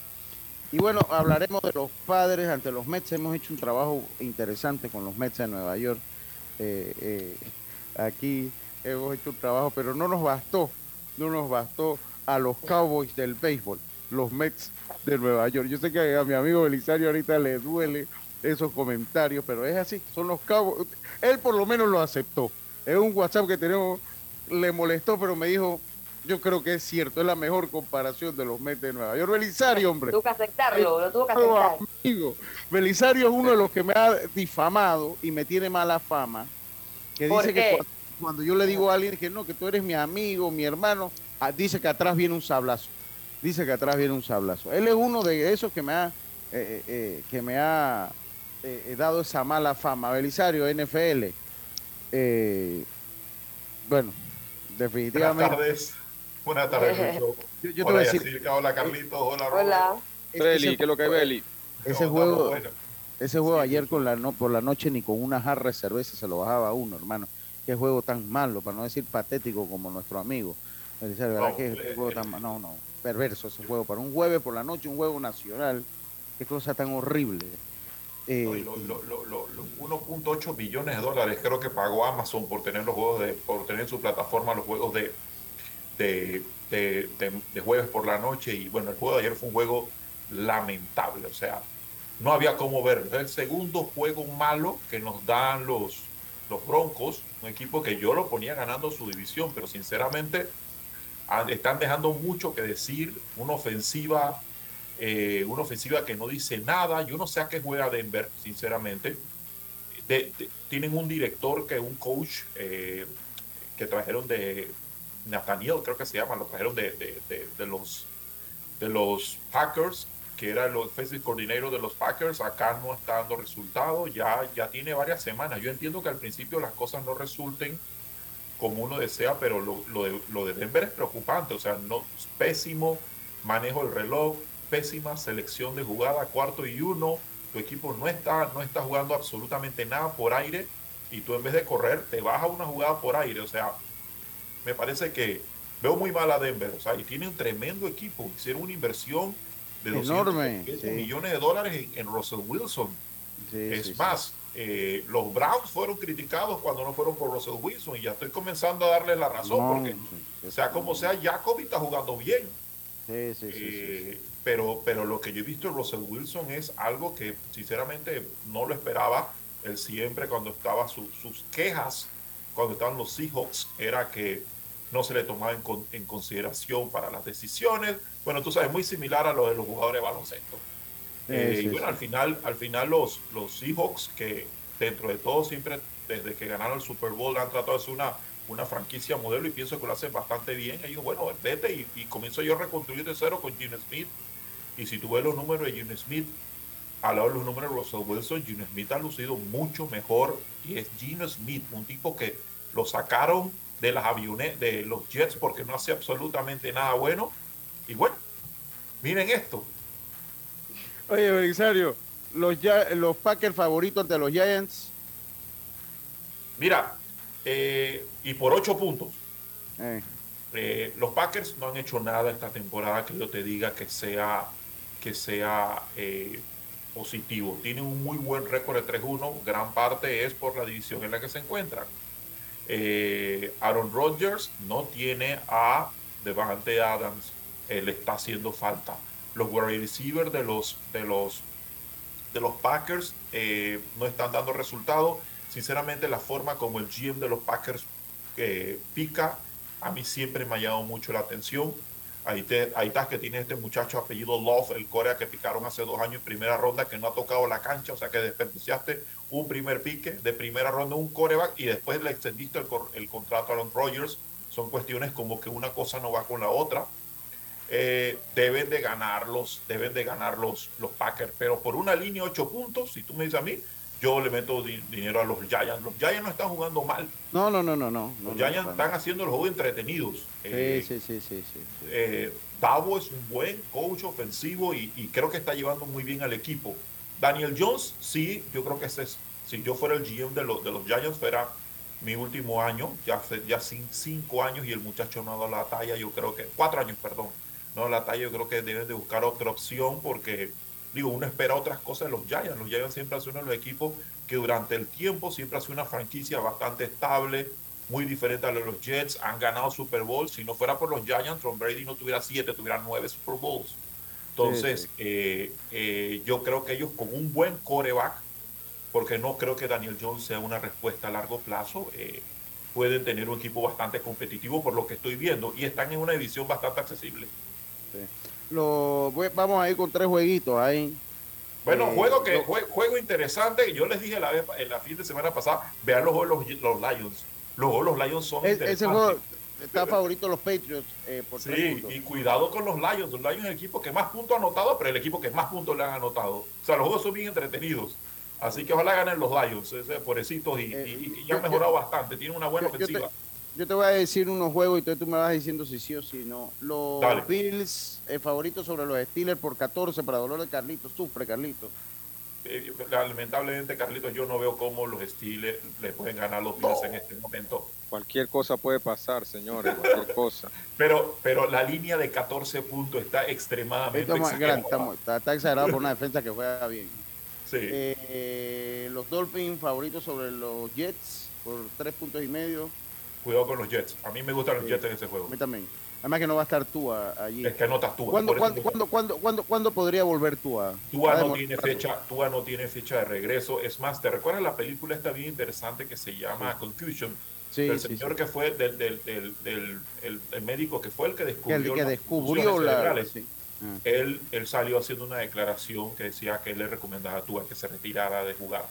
Y bueno, hablaremos de los padres ante los Mets. Hemos hecho un trabajo interesante con los Mets de Nueva York. Eh, eh, aquí hemos hecho un trabajo, pero no nos bastó, no nos bastó a los Cowboys del béisbol, los Mets de Nueva York. Yo sé que a mi amigo Belisario ahorita le duele esos comentarios, pero es así, son los Cowboys. Él por lo menos lo aceptó. Es un WhatsApp que tenemos, le molestó, pero me dijo, yo creo que es cierto, es la mejor comparación de los Mets de Nueva York. Belisario, hombre. Tuvo que aceptarlo, lo tuvo que aceptar. amigo, Belisario es uno de los que me ha difamado y me tiene mala fama. Que ¿Por dice qué? que cuando, cuando yo le digo a alguien que no, que tú eres mi amigo, mi hermano, ah, dice que atrás viene un sablazo. Dice que atrás viene un sablazo. Él es uno de esos que me ha, eh, eh, que me ha eh, eh, dado esa mala fama. Belisario, NFL. Eh, bueno, definitivamente. Buenas tardes. Buenas tardes, Lucho. Yo- yo te hola, voy a decir- Yacirca. Hola, Carlitos. Hola, Robert. Hola. Beli, ¿qué es lo que hay, Beli? Ese No, juego, buenos. ese juego ayer con la no, por la noche ni con una jarra de cerveza se lo bajaba a uno, hermano. Qué juego tan malo, para no decir patético como nuestro amigo. Dice, ¿verdad No, que eh, juego tan ma- No, no, perverso ese juego. Para un jueves por la noche, un juego nacional. Qué cosa tan horrible. Eh, No, lo- lo- lo- lo- lo- 1.8 millones de dólares creo que pagó Amazon por tener los juegos de, por tener en su plataforma los juegos de, de, de- de- jueves por la noche. Y bueno, el juego de ayer fue un juego lamentable. O sea, no había cómo ver. Es el segundo juego malo que nos dan los, los Broncos, un equipo que yo lo ponía ganando su división, pero sinceramente están dejando mucho que decir, una ofensiva, eh, una ofensiva que no dice nada. Yo no sé a qué juega Denver, sinceramente. Tienen un director que un coach eh, que trajeron de Nathaniel, creo que se llama, lo trajeron de, de- de- de los de los Packers, que era el offensive coordinator de los Packers, acá no está dando resultados, ya, ya tiene varias semanas. Yo entiendo que al principio las cosas no resulten como uno desea, pero lo, lo de, lo de Denver es preocupante, o sea, no, pésimo manejo del reloj, pésima selección de jugada, cuarto y uno, tu equipo no está, no está jugando absolutamente nada por aire y tú en vez de correr te vas a una jugada por aire, o sea, me parece que veo muy mal a Denver, o sea, y tiene un tremendo equipo, hicieron una inversión de 200 Enorme, sí. millones de dólares en, en Russell Wilson. sí, Es sí, más, eh, los Browns fueron criticados cuando no fueron por Russell Wilson y ya estoy comenzando a darle la razón No, porque, sea como sea, Jacoby está jugando bien. Sí, sí, sí, sí, Eh. Pero, pero lo que yo he visto en Russell Wilson es algo que sinceramente no lo esperaba. Él siempre cuando estaba su- sus quejas, cuando estaban los Seahawks, era que no se le tomaba en, con- en consideración para las decisiones. Bueno, tú sabes, muy similar a lo de los jugadores de baloncesto. Sí, Eh, sí, y bueno, sí. al final, al final los, los Seahawks, que dentro de todo siempre, desde que ganaron el Super Bowl, han tratado de ser una, una franquicia modelo y pienso que lo hacen bastante bien. Ellos, bueno, vete y, y comienzo yo a reconstruir de cero con Gene Smith. Y si tú ves los números de Gene Smith, al lado de los números de Russell Wilson, Gene Smith ha lucido mucho mejor. Y es Gene Smith, un tipo que lo sacaron de las aviones, de los Jets, porque no hace absolutamente nada bueno. Y bueno, miren esto. Oye, Belisario, los, los Packers favoritos ante los Giants. Mira, eh, y por ocho puntos. Eh, Eh, los Packers no han hecho nada esta temporada que yo te diga que sea, que sea eh, positivo. Tienen un muy buen récord de 3-1. Gran parte es por la división en la que se encuentran. Eh, Aaron Rodgers no tiene a Devante Adams. le está haciendo falta. Los wide receivers de los, de los, de los Packers eh, no están dando resultados. Sinceramente, la forma como el GM de los Packers eh, pica, a mí siempre me ha llamado mucho la atención. Ahí, te, ahí estás que tiene este muchacho apellido Love, el Corea que picaron hace dos años en primera ronda, que no ha tocado la cancha, o sea que desperdiciaste un primer pique de primera ronda, un coreback, y después le extendiste el, el contrato a Aaron Rodgers. Son cuestiones como que una cosa no va con la otra. Eh, deben de ganarlos, deben de ganar los, los Packers, pero por una línea 8 puntos, si tú me dices a mí, yo le meto di- dinero a los Giants. Los Giants no están jugando mal, no, no, no, no, no. los no, Giants están haciendo los juegos entretenidos. Eh, Sí, sí, sí, sí, sí. eh, Davo es un buen coach ofensivo y, y creo que está llevando muy bien al equipo. Daniel Jones, sí, yo creo que ese es, si yo fuera el GM de los, de los Giants, fuera mi último año, ya, hace- ya cin- cinco años y el muchacho no ha dado la talla, yo creo que, cuatro años, perdón, no ha dado la talla, yo creo que deben de buscar otra opción porque, digo, uno espera otras cosas de los Giants. Los Giants siempre han sido uno de los equipos que durante el tiempo siempre ha sido una franquicia bastante estable, muy diferente a los Jets, han ganado Super Bowl. Si no fuera por los Giants, Tom Brady no tuviera siete, tuviera nueve Super Bowls. Entonces, Sí, eh, eh, yo creo que ellos con un buen coreback, porque no creo que Daniel Jones sea una respuesta a largo plazo, eh, pueden tener un equipo bastante competitivo por lo que estoy viendo y están en una división bastante accesible. Lo, vamos a ir con tres jueguitos ahí. Bueno, Eh, juego que lo- jue- juego interesante. Yo les dije la vez en la fin de semana pasada, vean los los, los Lions. Los los Lions son interesantes. ese juego está favorito los Patriots eh, por Sí, y cuidado con los Lions. Los Lions es el equipo que más puntos ha anotado, pero el equipo que más puntos le han anotado. O sea, los juegos son bien entretenidos. Así que ojalá ganen los Lions, ese, pobrecitos, y, y- y- y han Eh, yo- mejorado bastante. Tienen una buena yo- yo te- ofensiva. Yo te voy a decir unos juegos y entonces tú me vas diciendo si sí o si no. Los Dale. Bills eh, favoritos sobre los Steelers por 14 para dolor de Carlitos. Sufre Carlitos. Eh, lamentablemente, Carlitos, yo no veo cómo los Steelers le pueden ganar a los Bills en este momento. Cualquier cosa puede pasar, señores, cualquier cosa. Pero, pero la línea de 14 puntos está extremadamente Esto es más grande, exagerada. está, está exagerado por una defensa que juega bien. Sí. Eh, los Dolphins favoritos sobre los Jets por tres puntos y medio. Cuidado con los Jets. A mí me gustan los Sí. Jets en ese juego. A mí también. Además que no va a estar Tua allí. Es que no estás Tua. ¿Cuándo, cuándo, cuándo, cuándo, cuándo, cuándo podría volver Tua? Tua no tiene fecha, Tua no tiene fecha de regreso. Es más, ¿te recuerdas la película esta bien interesante que se llama Confusion? Sí, sí, señor que fue, del, del, del, del- el, el médico que fue el que descubrió, el que descubrió la. Ah. Él, él salió haciendo una declaración que decía que él le recomendaba a Tua que se retirara de jugar.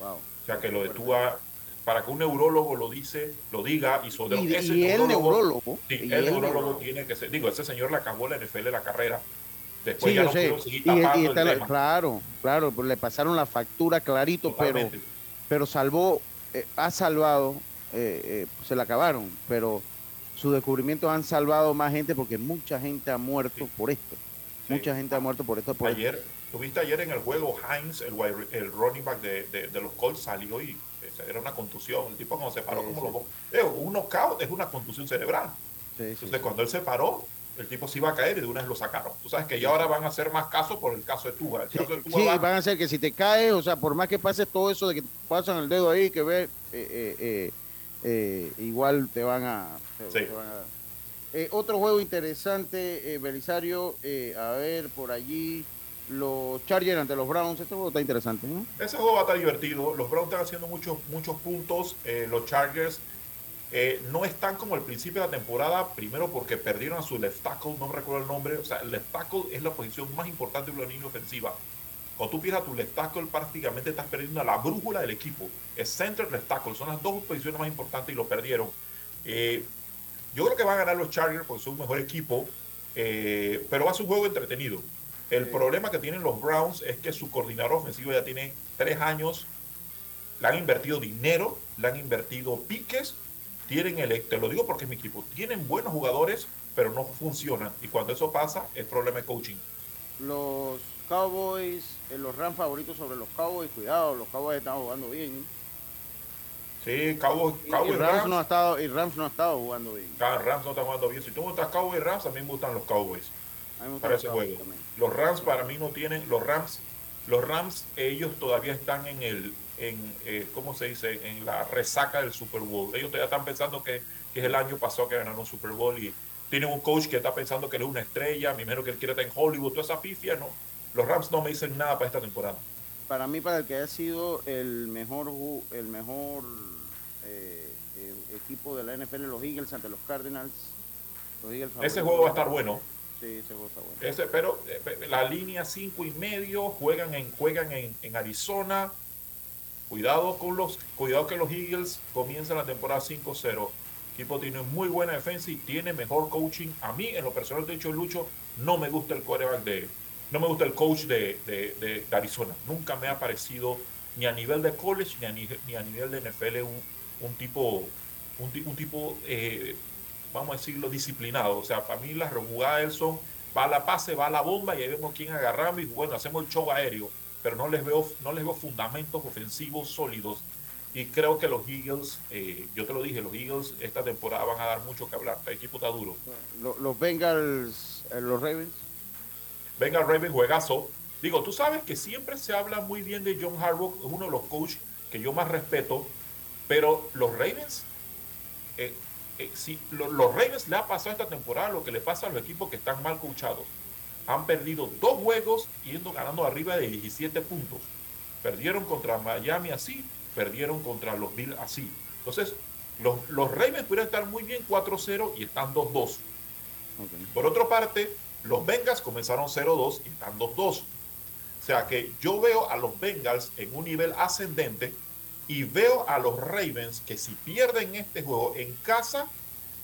Wow. O sea, que lo de Tua, para que un neurólogo lo dice, lo diga, y sobre Y, ese y el neurólogo. Sí, y el neurólogo tiene que ser. Digo, ese señor le acabó la NFL la carrera. Después Sí, ya yo no seguir y el la- tema. claro, claro, pues le pasaron la factura clarito, pero, Totalmente. pero salvó, eh, ha salvado, eh, eh, se la acabaron, pero sus descubrimientos han salvado más gente porque mucha gente ha muerto por esto. Mucha gente ha muerto por esto. Por esto. Ayer, tuviste ayer en el juego Hines, el, running back de, de- de los Colts, salió y era una contusión. El tipo cuando se paró Sí, como sí. Eh, un knockout es una contusión cerebral. Sí, Entonces cuando él se paró, el tipo se iba a caer y de una vez lo sacaron. Tú sabes que ya ahora van a hacer más casos por el caso de Tuba. El caso de Tua Sí, va- van a hacer que si te caes, o sea, por más que pases todo eso de que pasan el dedo ahí, que ver, eh, eh, eh, igual te van a... te- van a- otro juego interesante, Belisario, a ver, por allí, los Chargers ante los Browns. Este juego está interesante, ¿no? Ese juego va a estar divertido. Los Browns están haciendo muchos, muchos puntos. Eh, los Chargers eh, no están como al principio de la temporada, primero porque perdieron a su left tackle, no me recuerdo el nombre. O sea, el left tackle es la posición más importante de una línea ofensiva. Cuando tú pierdes tu left tackle, prácticamente estás perdiendo a la brújula del equipo. Es center, left tackle. Son las dos posiciones más importantes y lo perdieron. Eh, yo creo que van a ganar los Chargers porque son un mejor equipo, pero va a ser un juego entretenido. El problema que tienen los Browns es que su coordinador ofensivo ya tiene tres años, le han invertido dinero, le han invertido piques, tienen el, te lo digo porque es mi equipo, tienen buenos jugadores, pero no funcionan. Y cuando eso pasa, es problema de coaching. Los Cowboys, eh, los Rams favoritos sobre los Cowboys, cuidado, los Cowboys están jugando bien. Sí, Cowboys, Y, Cowboys Rams, Rams, no ha estado, y Rams no ha estado jugando bien. Ah, Rams no están jugando bien. Si tú gustas Cowboys y Rams, a mí me gustan los Cowboys. Para ese juego. también. Los Rams para mí no tienen, los Rams, los Rams ellos todavía están en el, en, eh, ¿cómo se dice? En la resaca del Super Bowl. Ellos todavía están pensando que, que es el año pasado que ganaron un Super Bowl y tienen un coach que está pensando que él es una estrella, me imagino que él quiere estar en Hollywood, toda esa pifia, ¿no? Los Rams no me dicen nada para esta temporada. Para mí, para el que haya sido el mejor, el mejor eh, eh, equipo de la NFL, los Eagles ante los Cardinals. Los Eagles Ese juego va a estar bueno. Sí, ese juego está bueno. Ese, pero eh, la línea cinco y medio juegan en juegan en, en Arizona. Cuidado con los cuidado que los Eagles comienzan la temporada 5-0. El equipo tiene muy buena defensa y tiene mejor coaching. A mí, en lo personal, de hecho, Lucho, no me gusta el quarterback de, no me gusta el coach de, de- de- Arizona. Nunca me ha parecido ni a nivel de college ni a, a nivel de NFL un, un tipo, un, ti- un tipo, eh, vamos a decirlo, disciplinado. O sea, para mí las jugadas de él son, va a la pase, va a la bomba y ahí vemos quién agarramos y bueno, hacemos el show aéreo. Pero no les veo, no les veo fundamentos ofensivos sólidos. Y creo que los Eagles, eh, yo te lo dije, los Eagles esta temporada van a dar mucho que hablar. El equipo está duro. Lo- Los Bengals, eh, los Ravens. Venga, Raven, juegazo. Digo, tú sabes que siempre se habla muy bien de John Harbaugh, es uno de los coaches que yo más respeto, pero los Ravens, eh, si lo- los Ravens le ha pasado esta temporada lo que le pasa a los equipos que están mal coachados. Han perdido dos juegos yendo ganando arriba de 17 puntos. Perdieron contra Miami así, perdieron contra los Bills así. Entonces, los, los Ravens pudieran estar muy bien 4-0 y están 2-2. Por otra parte, los Bengals comenzaron 0-2 y están 2-2. O sea que yo veo a los Bengals en un nivel ascendente y veo a los Ravens que si pierden este juego en casa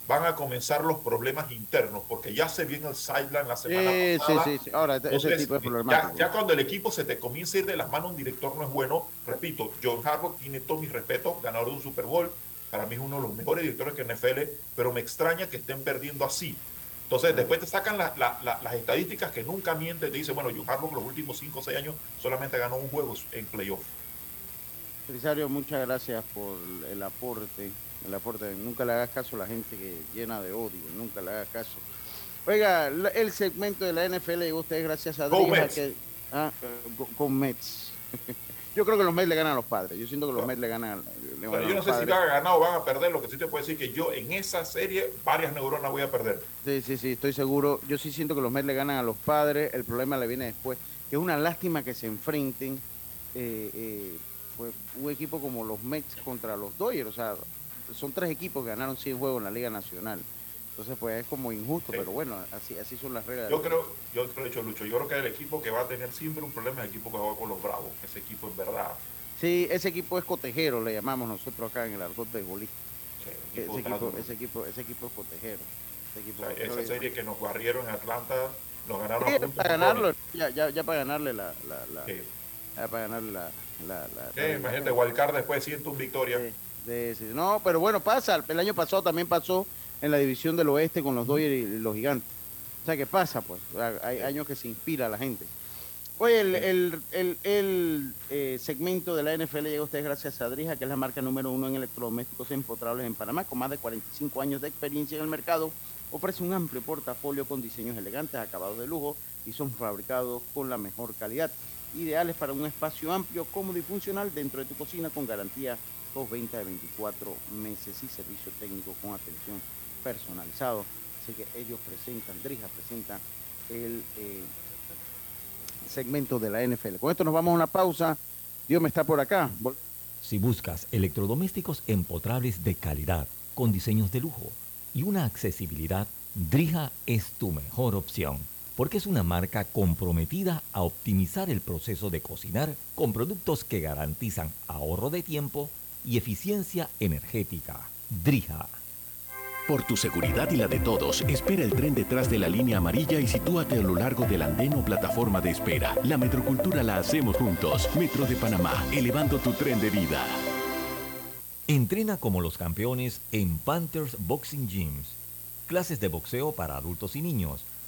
van a comenzar los problemas internos porque ya se viene el sideline la semana Sí, pasada. sí, sí. Ahora, ese tipo de ya, problemático. ya cuando el equipo se te comienza a ir de las manos, un director no es bueno. Repito, John Harbaugh tiene todo mi respeto, ganador de un Super Bowl. Para mí es uno de los mejores directores que NFL, pero me extraña que estén perdiendo así. Entonces, después te sacan la- la- la- las estadísticas que nunca mienten. Te dicen, bueno, John Harbaugh los últimos 5 o 6 años solamente ganó un juego en playoff. Belisario, muchas gracias por el aporte. El aporte. Nunca le hagas caso a la gente que llena de odio. Nunca le hagas caso. Oiga, el segmento de la NFL llegó a ustedes gracias a Drija, ah, con Mets. Yo creo que los Mets le ganan a los padres. Yo siento que los Mets le ganan, le ganan a yo no sé si van a ganar o van a perder. Lo que sí te puedo decir que yo en esa serie varias neuronas voy a perder. Sí, sí, sí, estoy seguro. Yo sí siento que los Mets le ganan a los padres. El problema le viene después. Es una lástima que se enfrenten eh, eh, pues, un equipo como los Mets contra los Dodgers. O sea, son tres equipos que ganaron 100 juegos en la Liga Nacional. Entonces, pues es como injusto, pero bueno, así, así son las reglas. Yo creo, yo creo, hecho Lucho, yo creo que el equipo que va a tener siempre un problema es el equipo que juega con los Bravos. Ese equipo en verdad. Sí, ese equipo es cotejero, le llamamos nosotros acá en el argot de bolista. el equipo Ese equipo, ese equipo, ese equipo es cotejero. Ese equipo, O sea, creo esa serie que nos barrieron en Atlanta, nos ganaron Sí, a para ganarlo, ya, ya, ya para ganarle la, la, la- Sí. ya para ganarle la, la, la- la- imagínate, Wildcard después siento un victoria. Sí, sí. No, pero bueno, pasa. El año pasado también pasó en la división del oeste con los Dodgers y los gigantes. O sea, que pasa, pues. Hay años que se inspira a la gente. Oye, el, el, el, el, eh, segmento de la NFL llega a ustedes gracias a Drija, que es la marca número uno en electrodomésticos empotrables en Panamá, con más de 45 años de experiencia en el mercado. Ofrece un amplio portafolio con diseños elegantes, acabados de lujo y son fabricados con la mejor calidad. Ideales para un espacio amplio, cómodo y funcional dentro de tu cocina con garantía 220 de 24 meses y servicio técnico con atención personalizado. Así que ellos presentan, Drija presenta el eh, segmento de la NFL. Con esto nos vamos a una pausa. Dios me está por acá. Si buscas electrodomésticos empotrables de calidad, con diseños de lujo y una accesibilidad, Drija es tu mejor opción, porque es una marca comprometida a optimizar el proceso de cocinar con productos que garantizan ahorro de tiempo y eficiencia energética. Drija. Por tu seguridad y la de todos, espera el tren detrás de la línea amarilla y sitúate a lo largo del andén o plataforma de espera. La metrocultura la hacemos juntos. Metro de Panamá, elevando tu tren de vida. Entrena como los campeones en Panthers Boxing Gyms. Clases de boxeo para adultos y niños,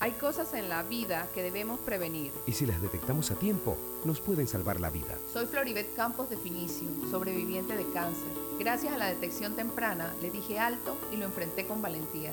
Hay cosas en la vida que debemos prevenir. Y si las detectamos a tiempo, nos pueden salvar la vida. Soy Floribet Campos de Finicio, sobreviviente de cáncer. Gracias a la detección temprana, le dije alto y lo enfrenté con valentía.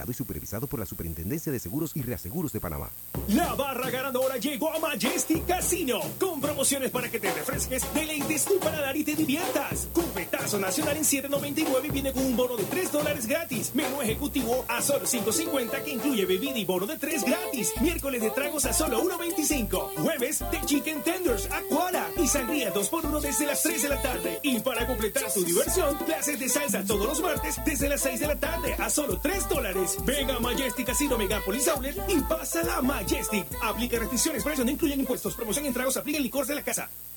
Y supervisado por la Superintendencia de Seguros y Reaseguros de Panamá. La barra ganadora llegó a Majestic Casino con promociones para que te refresques, deleites tu paladar y te diviertas. Cubetazo nacional en 7.99 y viene con un bono de 3 dólares gratis. Menú ejecutivo a solo 5.50 que incluye bebida y bono de 3 gratis. Miércoles de tragos a solo 1.25. Jueves de chicken tenders, aquara y sangría 2x1 desde las 3 de la tarde. Y para completar tu diversión, clases de salsa todos los martes desde las 6 de la tarde a solo 3 dólares. Venga a Majestic Casino Megapolis Outlet y pasa la Majestic. Aplica restricciones, precios no incluyen impuestos. Promoción en tragos, aplica el licor de la casa.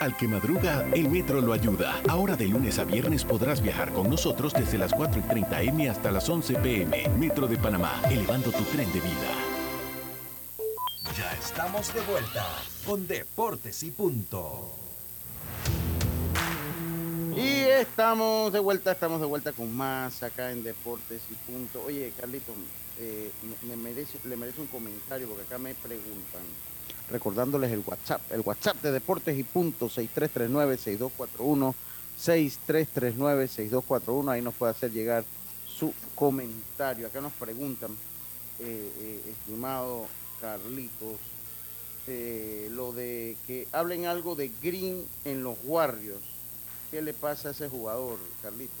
Al que madruga, el metro lo ayuda. Ahora de lunes a viernes podrás viajar con nosotros desde las 4 y 30 M hasta las 11 PM. Metro de Panamá, elevando tu tren de vida. Ya estamos de vuelta con Deportes y Punto. Y estamos de vuelta, estamos de vuelta con más acá en Deportes y Punto. Oye, Carlito, eh, me, me merece, le merece un comentario porque acá me preguntan, recordándoles el WhatsApp, el WhatsApp de Deportes y Punto, 6339-6241, 6339-6241, ahí nos puede hacer llegar su comentario. Acá nos preguntan, eh, eh, estimado Carlitos, eh, lo de que hablen algo de Green en los Warriors. ¿Qué le pasa a ese jugador, Carlitos?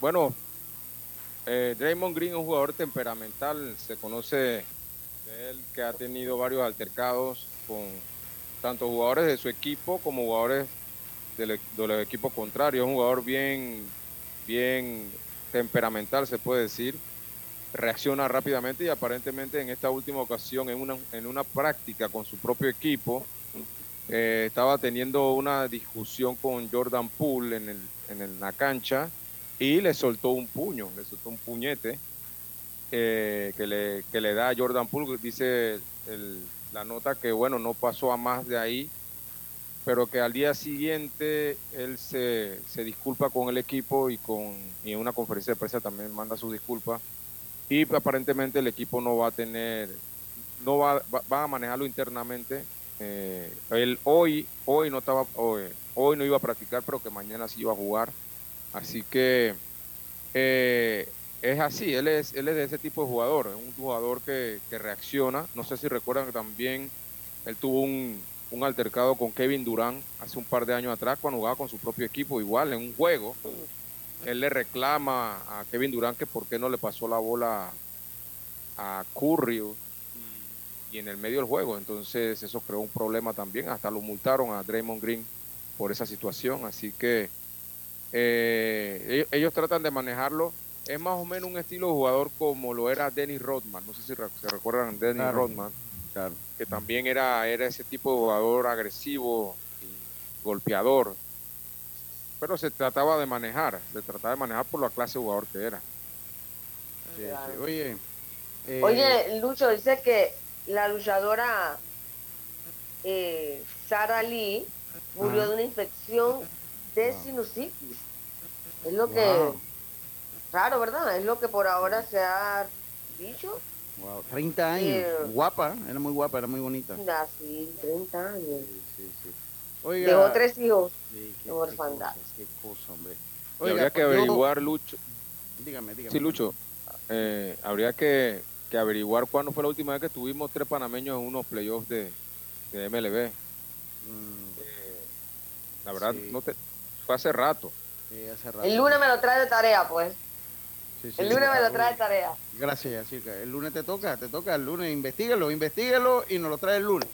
Bueno, Draymond Green es un jugador temperamental, se conoce él que ha tenido varios altercados con tanto jugadores de su equipo como jugadores e- de los equipos contrarios. Es un jugador bien, bien temperamental, se puede decir. Reacciona rápidamente y aparentemente en esta última ocasión, en una, en una práctica con su propio equipo, eh, estaba teniendo una discusión con Jordan Poole en, el, en el- la cancha y le soltó un puño, le soltó un puñete que, le, que le da a Jordan Poole. Dice la nota que, bueno, no pasó a más de ahí, pero que al día siguiente él se, se disculpa con el equipo y, con, y en una conferencia de prensa también manda sus disculpas. Y aparentemente el equipo no va a tener, no va, va, va a manejarlo internamente. Eh, él hoy, hoy no estaba, hoy, hoy no iba a practicar, pero que mañana sí iba a jugar. Así que eh, es así, él es, él es de ese tipo de jugador, es un jugador que, que reacciona. No sé si recuerdan que también él tuvo un, un altercado con Kevin Durant hace un par de años atrás cuando jugaba con su propio equipo, igual en un juego. Él le reclama a Kevin Durant que por qué no le pasó la bola a Curry y, en el medio del juego. Entonces eso creó un problema también. Hasta lo multaron a Draymond Green por esa situación. Así que eh, ellos tratan de manejarlo. Es más o menos un estilo de jugador como lo era Dennis Rodman. No sé si re- se recuerdan de Dennis Claro. Rodman, que también era, era ese tipo de jugador agresivo y golpeador. Pero se trataba de manejar, se trataba de manejar por la clase de jugador que era. Sí, sí. Oye, eh, Oye, Lucho dice que la luchadora eh, Sara Lee murió de una infección de sinusitis. Es lo que. Raro, ¿verdad? Es lo que por ahora se ha dicho. wow, 30 años, Eh, guapa, era muy guapa, era muy bonita. Así, 30 años. Sí, sí. Oiga, Dejó tres hijos Sí, qué- de orfandad. Qué cosa, hombre. Habría que averiguar, Lucho. Dígame, dígame. Sí, Lucho. eh, habría que, que averiguar cuándo fue la última vez que tuvimos tres panameños en unos playoffs de, de MLB. Mm, Eh, la verdad, sí. no te, fue hace rato. Sí, hace rato. El lunes me lo trae de tarea, pues. Sí, sí, El sí. lunes me lo trae tarea. Gracias, Yacirca. El lunes te toca, te toca el lunes. Investíguelo, investíguelo y nos lo trae el lunes.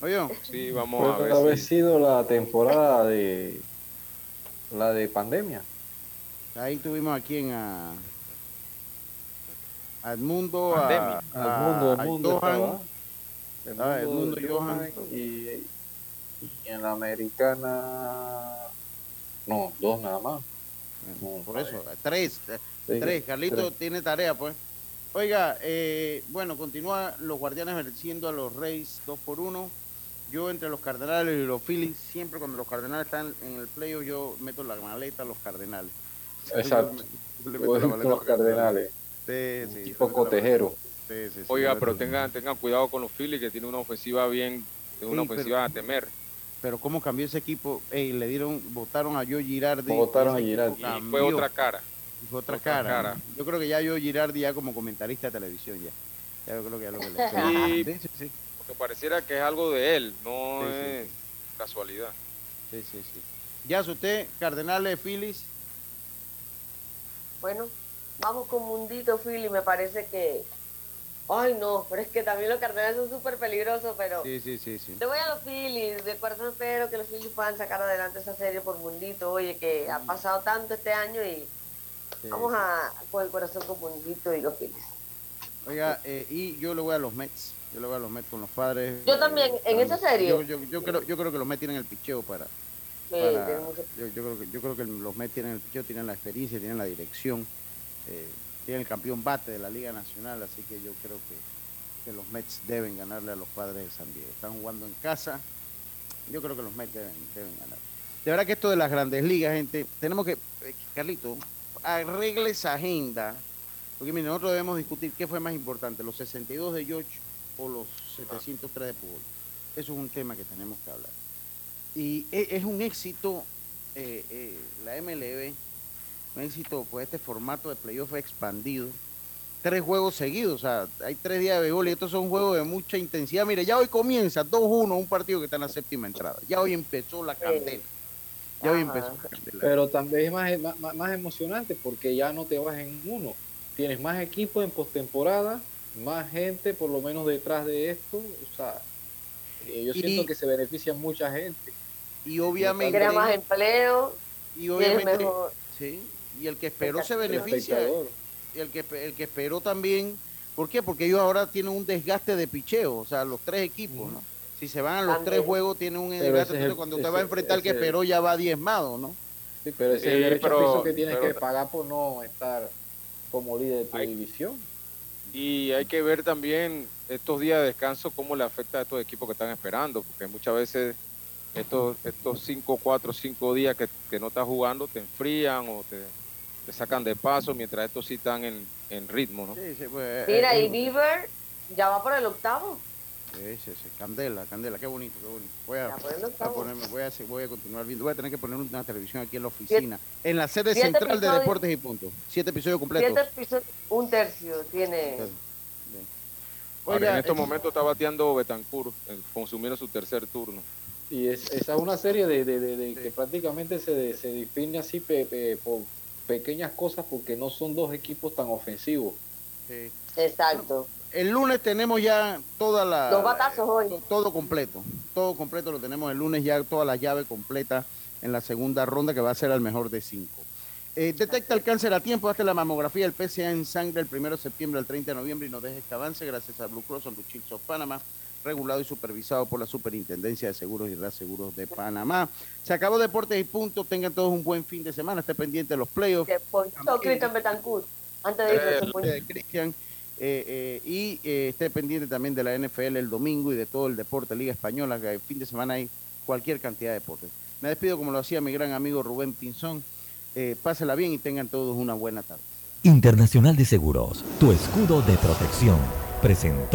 Oye, Sí, vamos a Puede ver. haber si- sido la temporada de la de pandemia. ahí tuvimos aquí en a, a Edmundo, a, Pandemia. a- Edmundo, a Edmundo Johan, Edmundo, Johan. y, y en la americana no, dos nada más. No, por eso, tres, Sí, tres. Carlito tres. tiene tarea, pues. Oiga, eh, bueno, continúa los guardianes venciendo a los Reyes dos por uno. Yo entre los Cardenales y los Phillies, siempre cuando los Cardenales están en el playoff, yo meto la maleta a los Cardenales. Exacto. Yo le meto la maleta a los cardenales. Sí, sí, tipo cotejero. Sí, sí, Oiga, pero tengan, tengan cuidado con los Phillies, que tiene una ofensiva bien, tiene una Sí, pero- ofensiva a temer. Pero cómo cambió ese equipo, Ey, le dieron, votaron a Joe Girardi. Votaron a Girardi. Y fue otra cara. Fue otra, otra cara. Yo creo que ya Joe Girardi ya como comentarista de televisión ya. Ya yo creo que ya lo que le Sí. sí, sí, sí. Porque pareciera que es algo de él, no Sí, sí. es casualidad. Sí, sí, sí. Ya usted, Cardenales, Phillies. Bueno, vamos con Mundito Philly, me parece que... Ay, no, pero es que también los cardenales son súper peligrosos, pero... Sí, sí, sí, sí. Te voy a los Phillies, de corazón espero que los Phillies puedan sacar adelante esa serie por Mundito, oye, que ha pasado tanto este año y Vamos a con el corazón Mundito y los Phillies. Oiga, eh, y yo le voy a los Mets. Yo le voy a los Mets con los padres. Yo también, ¿en esa serie? Yo, yo, yo creo, yo creo que los Mets tienen el picheo para. Yo, yo creo que, yo creo que los Mets tienen el picheo, tienen la experiencia, tienen la dirección. eh, tienen el campeón bate de la Liga Nacional, así que yo creo que, que los Mets deben ganarle a los padres de San Diego. Están jugando en casa. Yo creo que los Mets deben, deben ganar. De verdad que esto de las grandes ligas, gente, tenemos que, eh, Carlito, arregle esa agenda. Porque mire, nosotros debemos discutir qué fue más importante, los 62 de George o los 703 de Pujol. Eso es un tema que tenemos que hablar. Y e- es un éxito, eh, eh, la MLB, un éxito, pues este formato de playoff expandido. Tres juegos seguidos, o sea, hay tres días de béisbol y estos son juegos de mucha intensidad. Mire, ya hoy comienza 2-1, un partido que está en la séptima entrada. Ya hoy empezó la candela. Ya hoy empezó. Pero también es más, más, más emocionante porque ya no te vas en uno. Tienes más equipos en postemporada, más gente por lo menos detrás de esto. O sea, eh, yo Y- siento que se beneficia mucha gente. Y obviamente, Crea más empleo, y obviamente, mejor... sí, y el que esperó se beneficia. Y el que, el que esperó también, ¿por qué? Porque ellos ahora tienen un desgaste de picheo, o sea, los tres equipos, ¿no? Si se van a los tres juegos, tienen un Pero desgaste, ese es el- entonces cuando usted va a enfrentar al que esperó ya va diezmado, ¿no? Sí, pero ese es el derecho pero- a piso que tienes pero- que pagar por no estar como líder de tu división. Y hay que ver también estos días de descanso cómo le afecta a estos equipos que están esperando, porque muchas veces estos estos cinco, cuatro, cinco días que, que no estás jugando te enfrían o te, te sacan de paso, mientras estos sí están en, en ritmo, ¿no? Sí, sí, pues, Mira, eh, y Beaver ya va por el octavo. Candela, candela, qué bonito, qué bonito. Voy a, octavo. ponerme- voy a, hacer- voy a continuar viendo. Voy a tener que poner una televisión aquí en la oficina. En la sede central de. Deportes y Puntos. Siete episodios completos. Siete episodios, un tercio tiene. Ahora, Oiga, en estos eh, momentos está bateando Betancourt, eh, consumiendo su tercer turno. Y es, esa es una serie de, de- de- de que prácticamente se, se define así pe- pe- por pequeñas cosas porque no son dos equipos tan ofensivos. Sí. Exacto. El lunes tenemos ya toda la. Dos batazos hoy. to- Todo completo. Todo completo lo tenemos el lunes ya, toda la llave completa en la segunda ronda que va a ser al mejor de cinco. Eh, detecta el cáncer a tiempo, hazte la mamografía, el PCA en sangre el 1 de septiembre al 30 de noviembre y no dejes que avance gracias a Blue Cross and Blue Shields of Panama, regulado y supervisado por la Superintendencia de Seguros y Reaseguros de Panamá. Se acabó Deportes y Punto, tengan todos un buen fin de semana, esté pendiente de los playoffs. Ponchó Cristian Betancourt. Antes de irse, Cristian eh, eh, y eh, esté pendiente también de la NFL el domingo y de todo el deporte Liga Española, que el fin de semana hay cualquier cantidad de deportes. Me despido como lo hacía mi gran amigo Rubén Pinzón. Pásela bien y tengan todos una buena tarde. Internacional de Seguros, tu escudo de protección, presentó.